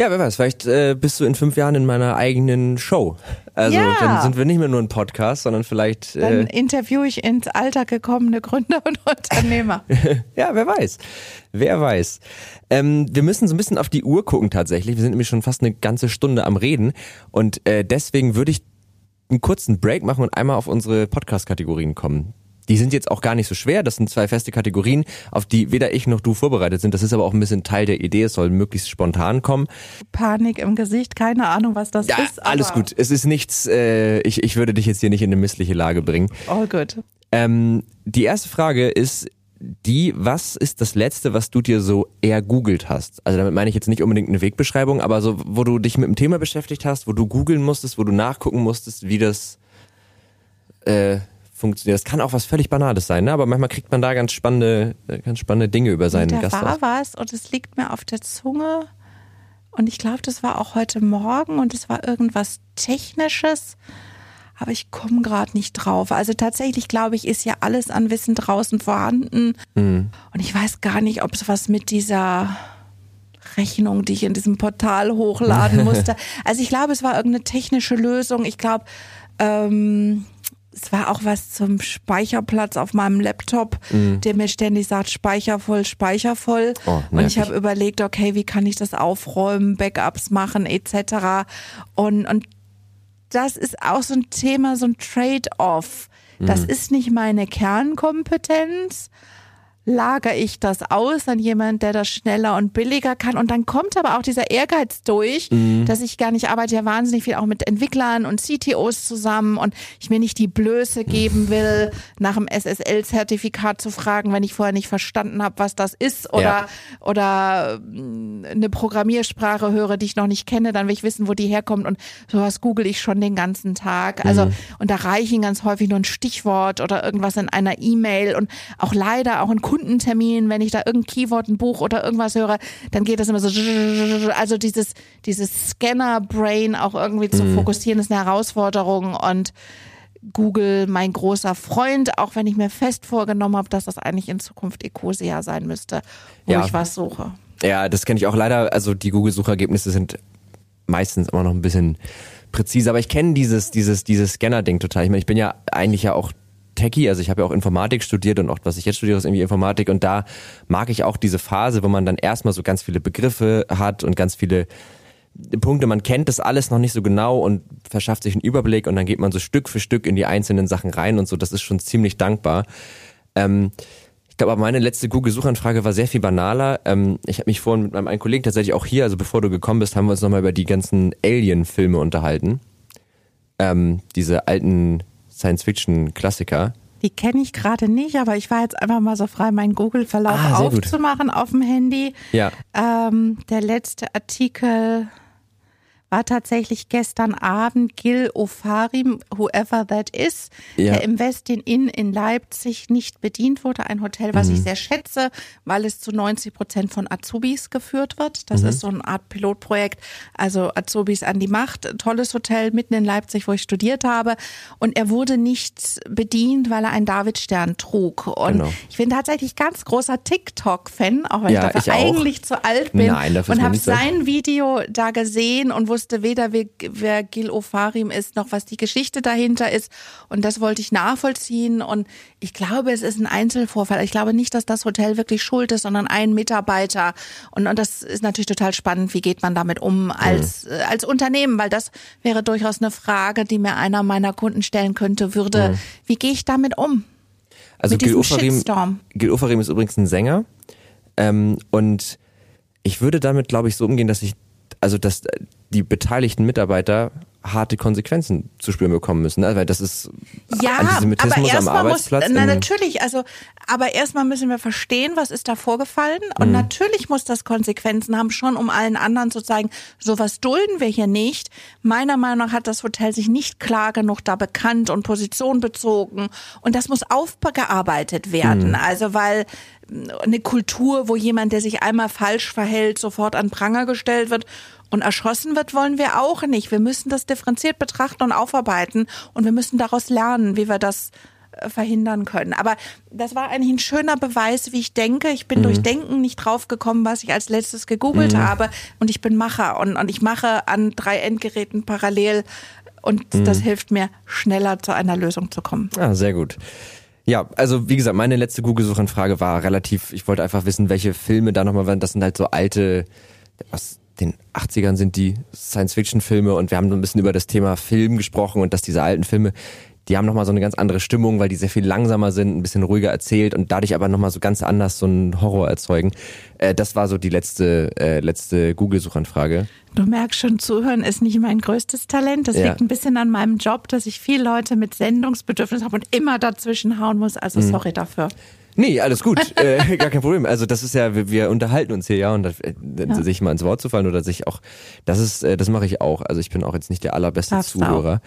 Ja, wer weiß, vielleicht äh, bist du in fünf Jahren in meiner eigenen Show. Also ja. dann sind wir nicht mehr nur ein Podcast, sondern vielleicht.
Äh dann interviewe ich ins Alter gekommene Gründer und Unternehmer.
ja, wer weiß. Wer weiß. Ähm, wir müssen so ein bisschen auf die Uhr gucken tatsächlich. Wir sind nämlich schon fast eine ganze Stunde am Reden. Und äh, deswegen würde ich einen kurzen Break machen und einmal auf unsere Podcast-Kategorien kommen. Die sind jetzt auch gar nicht so schwer. Das sind zwei feste Kategorien, auf die weder ich noch du vorbereitet sind. Das ist aber auch ein bisschen Teil der Idee. Es soll möglichst spontan kommen.
Panik im Gesicht, keine Ahnung, was das
ja,
ist.
alles gut. Es ist nichts, äh, ich, ich würde dich jetzt hier nicht in eine missliche Lage bringen.
All good.
Ähm, die erste Frage ist, die, was ist das letzte, was du dir so eher googelt hast? Also damit meine ich jetzt nicht unbedingt eine Wegbeschreibung, aber so, wo du dich mit dem Thema beschäftigt hast, wo du googeln musstest, wo du nachgucken musstest, wie das äh, funktioniert. Das kann auch was völlig Banales sein, ne? aber manchmal kriegt man da ganz spannende, ganz spannende Dinge über seinen
Gast. Da war was und es liegt mir auf der Zunge. Und ich glaube, das war auch heute Morgen und es war irgendwas Technisches. Aber ich komme gerade nicht drauf. Also tatsächlich glaube ich, ist ja alles an Wissen draußen vorhanden. Mhm. Und ich weiß gar nicht, ob es was mit dieser Rechnung, die ich in diesem Portal hochladen musste. also ich glaube, es war irgendeine technische Lösung. Ich glaube, ähm, es war auch was zum Speicherplatz auf meinem Laptop, mhm. der mir ständig sagt, Speicher voll, Speicher voll. Oh, und ich habe überlegt, okay, wie kann ich das aufräumen, Backups machen etc. Und, und das ist auch so ein Thema, so ein Trade-off. Das mhm. ist nicht meine Kernkompetenz, lagere ich das aus an jemand, der das schneller und billiger kann. Und dann kommt aber auch dieser Ehrgeiz durch, mhm. dass ich gar nicht arbeite ja wahnsinnig viel auch mit Entwicklern und CTOs zusammen und ich mir nicht die Blöße geben will, nach dem SSL-Zertifikat zu fragen, wenn ich vorher nicht verstanden habe, was das ist oder, ja. oder mm, eine Programmiersprache höre, die ich noch nicht kenne, dann will ich wissen, wo die herkommt und sowas google ich schon den ganzen Tag. Also, mhm. und da reichen ganz häufig nur ein Stichwort oder irgendwas in einer E-Mail und auch leider auch ein Kundentermin, wenn ich da irgendein Keyword, ein Buch oder irgendwas höre, dann geht das immer so, also dieses, dieses Scanner-Brain auch irgendwie zu mhm. fokussieren, ist eine Herausforderung und Google mein großer Freund, auch wenn ich mir fest vorgenommen habe, dass das eigentlich in Zukunft Ecosia sein müsste, wo
Ja.
ich was suche.
Ja, das kenne ich auch leider. Also die Google-Suchergebnisse sind meistens immer noch ein bisschen präziser. Aber ich kenne dieses, dieses, dieses Scanner-Ding total. Ich meine, ich bin ja eigentlich ja auch Techie, also ich habe ja auch Informatik studiert und auch was ich jetzt studiere ist irgendwie Informatik und da mag ich auch diese Phase, wo man dann erstmal so ganz viele Begriffe hat und ganz viele Punkte, man kennt das alles noch nicht so genau und verschafft sich einen Überblick und dann geht man so Stück für Stück in die einzelnen Sachen rein und so, das ist schon ziemlich dankbar. Ähm, ich glaube, aber meine letzte Google-Suchanfrage war sehr viel banaler. Ähm, ich habe mich vorhin mit meinem einen Kollegen tatsächlich auch hier, also bevor du gekommen bist, haben wir uns nochmal über die ganzen Alien-Filme unterhalten. Ähm, diese alten Science-Fiction-Klassiker.
Die kenne ich gerade nicht, aber ich war jetzt einfach mal so frei, meinen Google-Verlauf
Ah, sehr gut.
aufzumachen auf dem Handy.
Ja.
Ähm, der letzte Artikel war tatsächlich gestern Abend Gil Ofarim, whoever that is,
Ja.
der im Westin Inn in Leipzig nicht bedient wurde. Ein Hotel, was
Mhm.
ich sehr schätze, weil es zu 90 Prozent von Azubis geführt wird. Das
Mhm.
ist so eine Art Pilotprojekt. Also Azubis an die Macht. Tolles Hotel mitten in Leipzig, wo ich studiert habe. Und er wurde nicht bedient, weil er einen Davidstern trug. Und
Genau.
ich bin tatsächlich ganz großer TikTok-Fan, auch wenn
Ja,
ich dafür
ich
eigentlich zu alt bin.
Nein,
und habe sein Video da gesehen und wusste weder, wer, wer Gil Ofarim ist, noch was die Geschichte dahinter ist. Und das wollte ich nachvollziehen. Und ich glaube, es ist ein Einzelvorfall. Ich glaube nicht, dass das Hotel wirklich schuld ist, sondern ein Mitarbeiter. Und, und das ist natürlich total spannend. Wie geht man damit um als, äh, als Unternehmen? Weil das wäre durchaus eine Frage, die mir einer meiner Kunden stellen könnte, würde. Wie gehe ich damit um?
Also Gil Ofarim. Gil Ofarim ist übrigens ein Sänger. Ähm, und ich würde damit, glaube ich, so umgehen, dass ich, also dass äh, die beteiligten Mitarbeiter harte Konsequenzen zu spüren bekommen müssen. Ne? Weil das ist
Ja,
Antisemitismus
aber
am
erstmal muss,
Arbeitsplatz.
na, natürlich, also, aber erstmal müssen wir verstehen, was ist da vorgefallen und
Mhm.
natürlich muss das Konsequenzen haben, schon um allen anderen zu zeigen, sowas dulden wir hier nicht. Meiner Meinung nach hat das Hotel sich nicht klar genug da bekannt und Position bezogen und das muss aufgearbeitet werden.
Mhm.
Also, weil mh, eine Kultur, wo jemand, der sich einmal falsch verhält, sofort an Pranger gestellt wird und erschossen wird, wollen wir auch nicht. Wir müssen das differenziert betrachten und aufarbeiten und wir müssen daraus lernen, wie wir das äh, verhindern können. Aber das war eigentlich ein schöner Beweis, wie ich denke. Ich bin durch Denken nicht draufgekommen, was ich als letztes gegoogelt habe. Und ich bin Macher und, und ich mache an drei Endgeräten parallel. Und das hilft mir, schneller zu einer Lösung zu kommen.
Ah, sehr gut. Ja, also wie gesagt, meine letzte Google-Suchanfrage war relativ, ich wollte einfach wissen, welche Filme da nochmal waren. Das sind halt so alte, aus den 80ern sind die Science-Fiction-Filme und wir haben so ein bisschen über das Thema Film gesprochen und dass diese alten Filme, die haben nochmal so eine ganz andere Stimmung, weil die sehr viel langsamer sind, ein bisschen ruhiger erzählt und dadurch aber nochmal so ganz anders so einen Horror erzeugen. Äh, das war so die letzte, äh, letzte Google-Suchanfrage.
Du merkst schon, zuhören ist nicht mein größtes Talent. Das
Ja.
liegt ein bisschen an meinem Job, dass ich viele Leute mit Sendungsbedürfnis habe und immer dazwischen hauen muss. Also
Mhm.
sorry dafür.
Nee, alles gut, äh, gar kein Problem. Also das ist ja, wir, wir unterhalten uns hier ja und das, äh, sich mal ins Wort zu fallen oder sich auch, das ist, äh, das mache ich auch. Also ich bin auch jetzt nicht der allerbeste
Darfst
Zuhörer.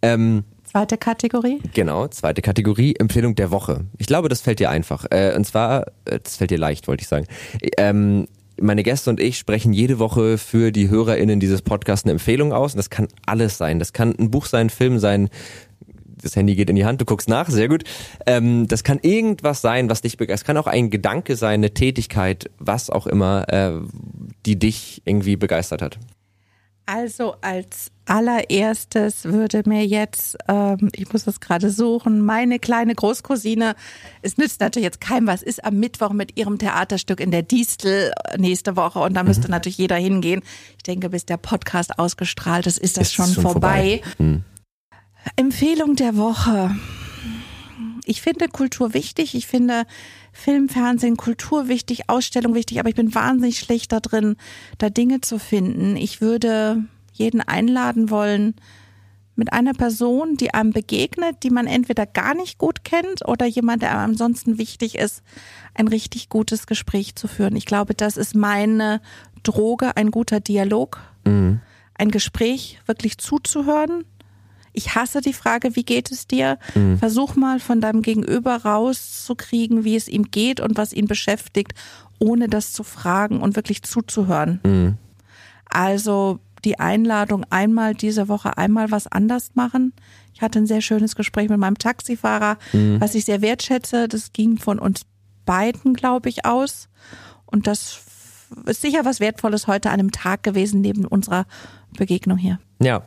Ähm,
Zweite Kategorie.
genau, zweite Kategorie, Empfehlung der Woche. Ich glaube, das fällt dir einfach. Äh, und zwar, äh, das fällt dir leicht, wollte ich sagen. Ähm, meine Gäste und ich sprechen jede Woche für die HörerInnen dieses Podcasts eine Empfehlung aus. Und das kann alles sein. Das kann ein Buch sein, ein Film sein, das Handy geht in die Hand, du guckst nach, sehr gut. Ähm, das kann irgendwas sein, was dich begeistert. Es kann auch ein Gedanke sein, eine Tätigkeit, was auch immer, äh, die dich irgendwie begeistert hat.
Also als allererstes würde mir jetzt, ähm, ich muss das gerade suchen, meine kleine Großcousine, es nützt natürlich jetzt keinem was, ist am Mittwoch mit ihrem Theaterstück in der Distel nächste Woche und da müsste natürlich jeder hingehen. Ich denke, bis der Podcast ausgestrahlt ist, ist das
Ist
schon,
schon
vorbei.
vorbei. Hm.
Empfehlung der Woche. Ich finde Kultur wichtig. Ich finde Film, Fernsehen, Kultur wichtig, Ausstellung wichtig, aber ich bin wahnsinnig schlecht da drin, da Dinge zu finden. Ich würde jeden einladen wollen, mit einer Person, die einem begegnet, die man entweder gar nicht gut kennt oder jemand, der einem ansonsten wichtig ist, ein richtig gutes Gespräch zu führen. Ich glaube, das ist meine Droge, ein guter Dialog, ein Gespräch, wirklich zuzuhören. Ich hasse die Frage, wie geht es dir? Versuch mal von deinem Gegenüber rauszukriegen, wie es ihm geht und was ihn beschäftigt, ohne das zu fragen und wirklich zuzuhören. Also die Einladung, einmal diese Woche einmal was anders machen. Ich hatte ein sehr schönes Gespräch mit meinem Taxifahrer, mhm. was ich sehr wertschätze. Das ging von uns beiden, glaube ich, aus. Und das ist sicher was Wertvolles heute an einem Tag gewesen neben unserer Begegnung hier.
Ja,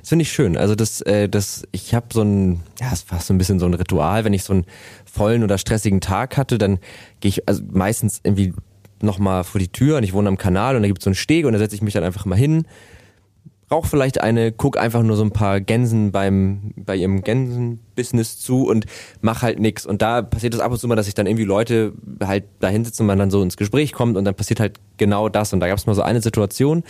das finde ich schön. Also das, äh, das, ich habe so ein, ja, es war so ein bisschen so ein Ritual. Wenn ich so einen vollen oder stressigen Tag hatte, dann gehe ich also meistens irgendwie nochmal vor die Tür und ich wohne am Kanal und da gibt es so einen Steg und da setze ich mich dann einfach mal hin, rauche vielleicht eine, guck einfach nur so ein paar Gänsen beim bei ihrem Gänsenbusiness zu und mach halt nix. Und da passiert es ab und zu mal, dass ich dann irgendwie Leute halt da hinsitzen und man dann so ins Gespräch kommt und dann passiert halt genau das. Und da gab es mal so eine Situation,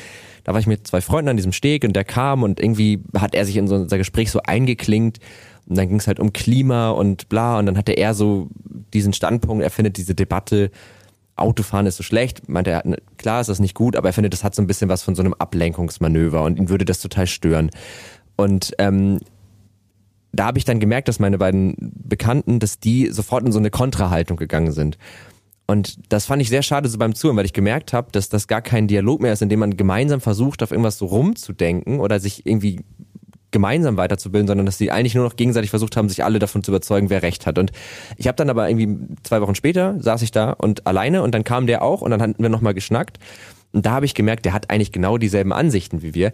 da war ich mit zwei Freunden an diesem Steg und der kam und irgendwie hat er sich in so unser Gespräch so eingeklingt. Und dann ging es halt um Klima und bla. Und dann hatte er so diesen Standpunkt, er findet diese Debatte Autofahren ist so schlecht, meinte er, klar ist das nicht gut, aber er findet, das hat so ein bisschen was von so einem Ablenkungsmanöver und ihn würde das total stören. Und ähm, da habe ich dann gemerkt, dass meine beiden Bekannten, dass die sofort in so eine Kontrahaltung gegangen sind. Und das fand ich sehr schade so beim Zuhören, weil ich gemerkt habe, dass das gar kein Dialog mehr ist, in dem man gemeinsam versucht, auf irgendwas so rumzudenken oder sich irgendwie gemeinsam weiterzubilden, sondern dass sie eigentlich nur noch gegenseitig versucht haben, sich alle davon zu überzeugen, wer recht hat. Und ich habe dann aber irgendwie zwei Wochen später saß ich da und alleine und dann kam der auch und dann hatten wir nochmal geschnackt. Und da habe ich gemerkt, der hat eigentlich genau dieselben Ansichten wie wir.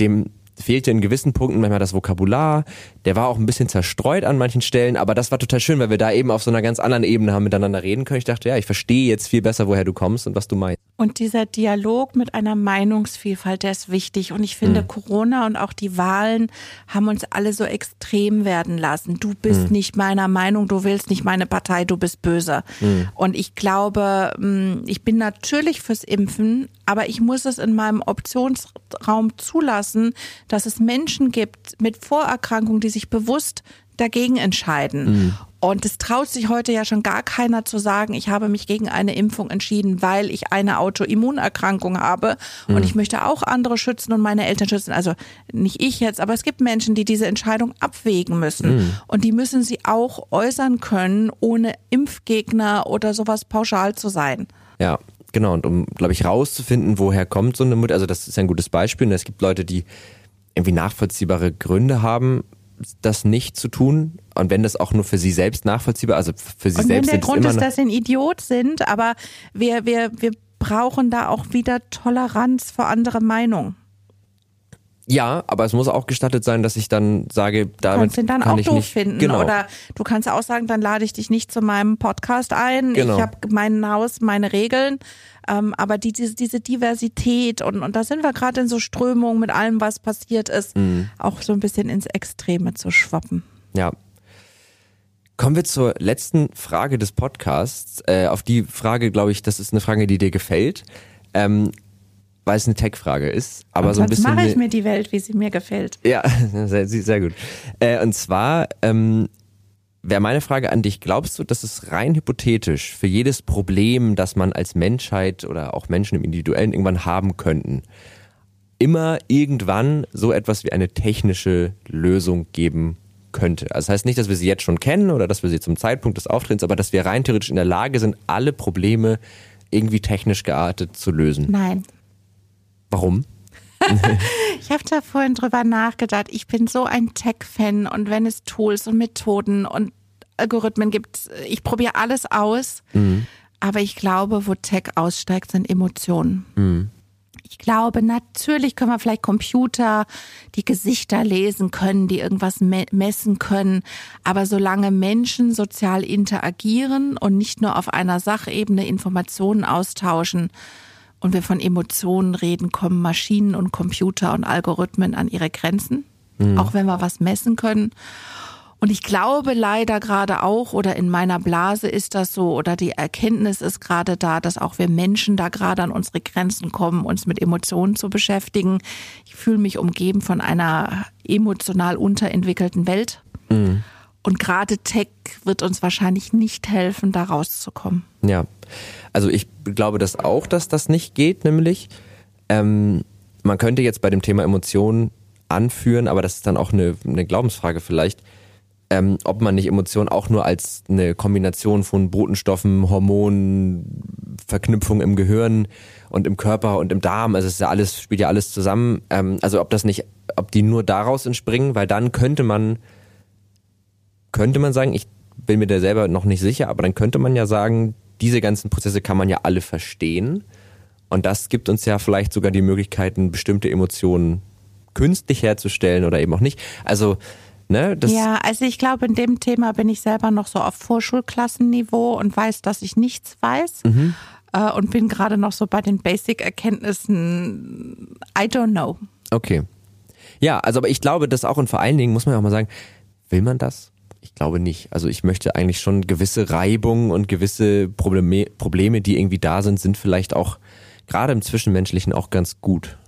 Dem fehlte in gewissen Punkten manchmal das Vokabular. Der war auch ein bisschen zerstreut an manchen Stellen, aber das war total schön, weil wir da eben auf so einer ganz anderen Ebene haben miteinander reden können. Ich dachte, ja, ich verstehe jetzt viel besser, woher du kommst und was du meinst.
Und dieser Dialog mit einer Meinungsvielfalt, der ist wichtig. Und ich finde, mhm. Corona und auch die Wahlen haben uns alle so extrem werden lassen. Du bist mhm. nicht meiner Meinung, du willst nicht meine Partei, du bist böse. Mhm. Und ich glaube, hm, ich bin natürlich fürs Impfen, aber ich muss es in meinem Optionsraum zulassen, dass es Menschen gibt mit Vorerkrankungen, die sich bewusst dagegen entscheiden. Mhm. Und es traut sich heute ja schon gar keiner zu sagen, ich habe mich gegen eine Impfung entschieden, weil ich eine Autoimmunerkrankung habe mhm. und ich möchte auch andere schützen und meine Eltern schützen. Also nicht ich jetzt, aber es gibt Menschen, die diese Entscheidung abwägen müssen. Mhm. Und die müssen sie auch äußern können, ohne Impfgegner oder sowas pauschal zu sein.
Ja, Genau, und um, glaube ich, rauszufinden, woher kommt so eine Mutter, also das ist ein gutes Beispiel. Und es gibt Leute, die irgendwie nachvollziehbare Gründe haben, das nicht zu tun. Und wenn das auch nur für sie selbst nachvollziehbar, also für sie
und
selbst
wenn der Grund ist, dass sie ein Idiot sind, aber wir, wir, wir brauchen da auch wieder Toleranz für andere Meinungen.
Ja, aber es muss auch gestattet sein, dass ich dann sage, damit
du kannst ihn dann
kann
auch
ich
doof
nicht,
finden.
Genau.
Oder du kannst auch sagen, dann lade ich dich nicht zu meinem Podcast ein.
Genau.
Ich habe mein Haus, meine Regeln. Ähm, aber die, diese, diese Diversität und, und da sind wir gerade in so Strömungen mit allem, was passiert ist, mhm. auch so ein bisschen ins Extreme zu schwappen.
Ja, Kommen wir zur letzten Frage des Podcasts. Äh, auf die Frage, glaube ich, das ist eine Frage, die dir gefällt. Ähm, weil es eine Tech-Frage ist, aber und so ein bisschen.
mache ich mir die Welt, wie sie mir gefällt.
Ja, sehr, sehr gut. Äh, und zwar ähm, wäre meine Frage an dich: Glaubst du, dass es rein hypothetisch für jedes Problem, das man als Menschheit oder auch Menschen im Individuellen irgendwann haben könnten, immer irgendwann so etwas wie eine technische Lösung geben könnte. Also das heißt nicht, dass wir sie jetzt schon kennen oder dass wir sie zum Zeitpunkt des Auftretens, aber dass wir rein theoretisch in der Lage sind, alle Probleme irgendwie technisch geartet zu lösen.
Nein.
Warum?
ich habe da vorhin drüber nachgedacht. Ich bin so ein Tech-Fan und wenn es Tools und Methoden und Algorithmen gibt, ich probiere alles aus. Mhm. Aber ich glaube, wo Tech aussteigt, sind Emotionen. Mhm. Ich glaube, natürlich können wir vielleicht Computer, die Gesichter lesen können, die irgendwas me messen können. Aber solange Menschen sozial interagieren und nicht nur auf einer Sachebene Informationen austauschen, und wir von Emotionen reden, kommen Maschinen und Computer und Algorithmen an ihre Grenzen, mhm. auch wenn wir was messen können. Und ich glaube leider gerade auch, oder in meiner Blase ist das so, oder die Erkenntnis ist gerade da, dass auch wir Menschen da gerade an unsere Grenzen kommen, uns mit Emotionen zu beschäftigen. Ich fühle mich umgeben von einer emotional unterentwickelten Welt. Mhm. Und gerade Tech wird uns wahrscheinlich nicht helfen, da rauszukommen.
Ja, also ich glaube das auch, dass das nicht geht, nämlich ähm, man könnte jetzt bei dem Thema Emotionen anführen, aber das ist dann auch eine, eine Glaubensfrage vielleicht, ähm, ob man nicht Emotionen auch nur als eine Kombination von Botenstoffen, Hormonen, Verknüpfung im Gehirn und im Körper und im Darm. Also es ist ja alles, spielt ja alles zusammen. Ähm, also ob das nicht, ob die nur daraus entspringen, weil dann könnte man, könnte man sagen, ich bin mir da selber noch nicht sicher, aber dann könnte man ja sagen, diese ganzen Prozesse kann man ja alle verstehen. Und das gibt uns ja vielleicht sogar die Möglichkeiten, bestimmte Emotionen künstlich herzustellen oder eben auch nicht. Also, ne, das.
Ja, also ich glaube, in dem Thema bin ich selber noch so auf Vorschulklassenniveau und weiß, dass ich nichts weiß. Mhm. Äh, und bin gerade noch so bei den Basic-Erkenntnissen. I don't know.
Okay. Ja, also aber ich glaube, dass auch und vor allen Dingen muss man ja auch mal sagen, will man das? Ich glaube nicht. Also ich möchte eigentlich schon gewisse Reibungen und gewisse Probleme, Probleme, die irgendwie da sind, sind vielleicht auch gerade im Zwischenmenschlichen auch ganz gut.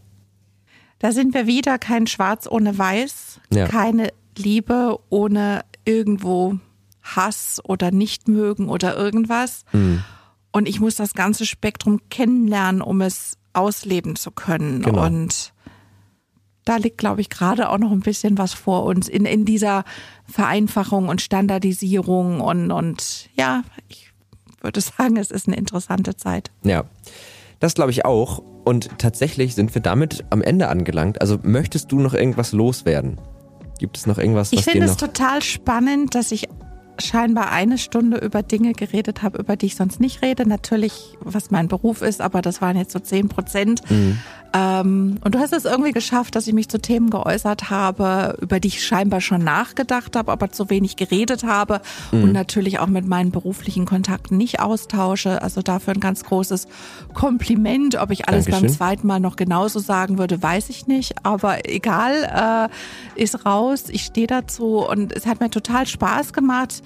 Da sind wir wieder kein Schwarz ohne Weiß, ja. keine Liebe ohne irgendwo Hass oder Nichtmögen oder irgendwas. Mhm. Und ich muss das ganze Spektrum kennenlernen, um es ausleben zu können. Genau. Und da liegt, glaube ich, gerade auch noch ein bisschen was vor uns in, in dieser Vereinfachung und Standardisierung. Und, und ja, ich würde sagen, es ist eine interessante Zeit.
Ja. Das glaube ich auch. Und tatsächlich sind wir damit am Ende angelangt. Also möchtest du noch irgendwas loswerden? Gibt es noch irgendwas,
was Ich finde es total spannend, dass ich scheinbar eine Stunde über Dinge geredet habe, über die ich sonst nicht rede. Natürlich, was mein Beruf ist, aber das waren jetzt so zehn Prozent. Mhm. Ähm, und du hast es irgendwie geschafft, dass ich mich zu Themen geäußert habe, über die ich scheinbar schon nachgedacht habe, aber zu wenig geredet habe mhm. und natürlich auch mit meinen beruflichen Kontakten nicht austausche. Also dafür ein ganz großes Kompliment. Ob ich alles Dankeschön. beim zweiten Mal noch genauso sagen würde, weiß ich nicht. Aber egal, äh, ist raus. Ich stehe dazu und es hat mir total Spaß gemacht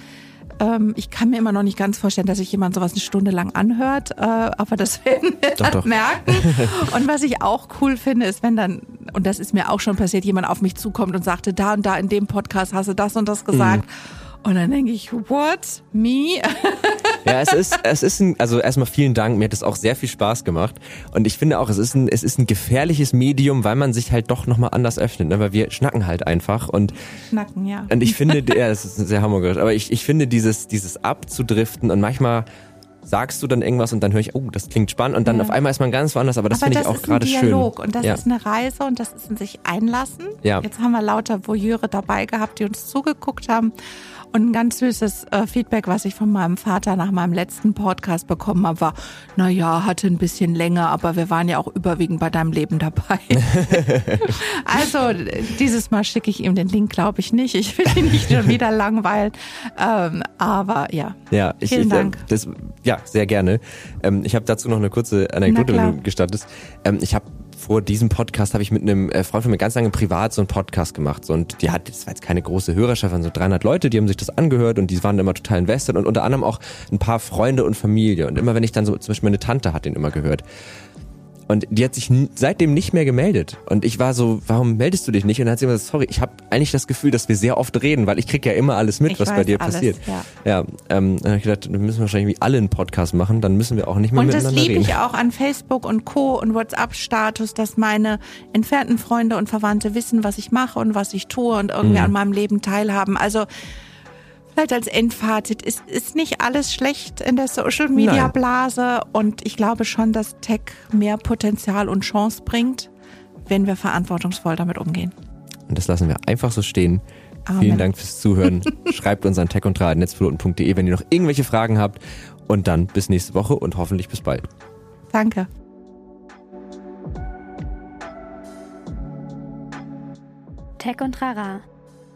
ich kann mir immer noch nicht ganz vorstellen, dass sich jemand sowas eine Stunde lang anhört, äh, aber das werden wir doch, dann doch. merken. Und was ich auch cool finde, ist, wenn dann, und das ist mir auch schon passiert, jemand auf mich zukommt und sagte, da und da in dem Podcast hast du das und das gesagt. Mhm. Und dann denke ich, what? Me?
ja, es ist, es ist ein, also erstmal vielen Dank. Mir hat es auch sehr viel Spaß gemacht. Und ich finde auch, es ist ein, es ist ein gefährliches Medium, weil man sich halt doch nochmal anders öffnet, ne? weil wir schnacken halt einfach und.
Schnacken, ja.
Und ich finde, ja, das ist sehr hamburgerisch, aber ich, ich finde dieses, dieses Abzudriften und manchmal sagst du dann irgendwas und dann höre ich, oh, das klingt spannend und dann ja. auf einmal ist man ganz woanders, aber das finde ich auch gerade schön.
Und das ja. ist eine Reise und das ist ein sich einlassen. Ja. Jetzt haben wir lauter Voyeure dabei gehabt, die uns zugeguckt haben. Und ein ganz süßes äh, Feedback, was ich von meinem Vater nach meinem letzten Podcast bekommen habe, war, na ja, hatte ein bisschen länger, aber wir waren ja auch überwiegend bei deinem Leben dabei. also dieses Mal schicke ich ihm den Link, glaube ich nicht. Ich will ihn nicht schon wieder langweilen. Ähm, aber ja.
Ja, ich, vielen ich, Dank. Das, ja, sehr gerne. Ähm, ich habe dazu noch eine kurze Anekdote, wenn du gestattest. Ähm, ich habe vor diesem Podcast habe ich mit einem äh, Freund von mir ganz lange privat so einen Podcast gemacht. Und die hat, das war jetzt keine große Hörerschaft, waren so 300 Leute, die haben sich das angehört und die waren immer total invested und unter anderem auch ein paar Freunde und Familie. Und immer wenn ich dann so, zum Beispiel meine Tante hat den immer gehört. Und die hat sich seitdem nicht mehr gemeldet. Und ich war so, warum meldest du dich nicht? Und dann hat sie gesagt, sorry, ich habe eigentlich das Gefühl, dass wir sehr oft reden, weil ich krieg ja immer alles mit, ich was bei dir alles, passiert. Ja, ja ähm, dann habe ich gedacht, wir müssen wahrscheinlich wie alle einen Podcast machen, dann müssen wir auch nicht mehr und miteinander reden.
Und das liebe ich auch an Facebook und Co. und WhatsApp-Status, dass meine entfernten Freunde und Verwandte wissen, was ich mache und was ich tue und irgendwie mhm. an meinem Leben teilhaben. Also Vielleicht als Endfazit, es ist nicht alles schlecht in der Social Media Blase und ich glaube schon, dass Tech mehr Potenzial und Chance bringt, wenn wir verantwortungsvoll damit umgehen.
Und das lassen wir einfach so stehen. Amen. Vielen Dank fürs Zuhören. Schreibt uns an techundtra.netzpiloten.de, wenn ihr noch irgendwelche Fragen habt. Und dann bis nächste Woche und hoffentlich bis bald.
Danke.
Tech und Rara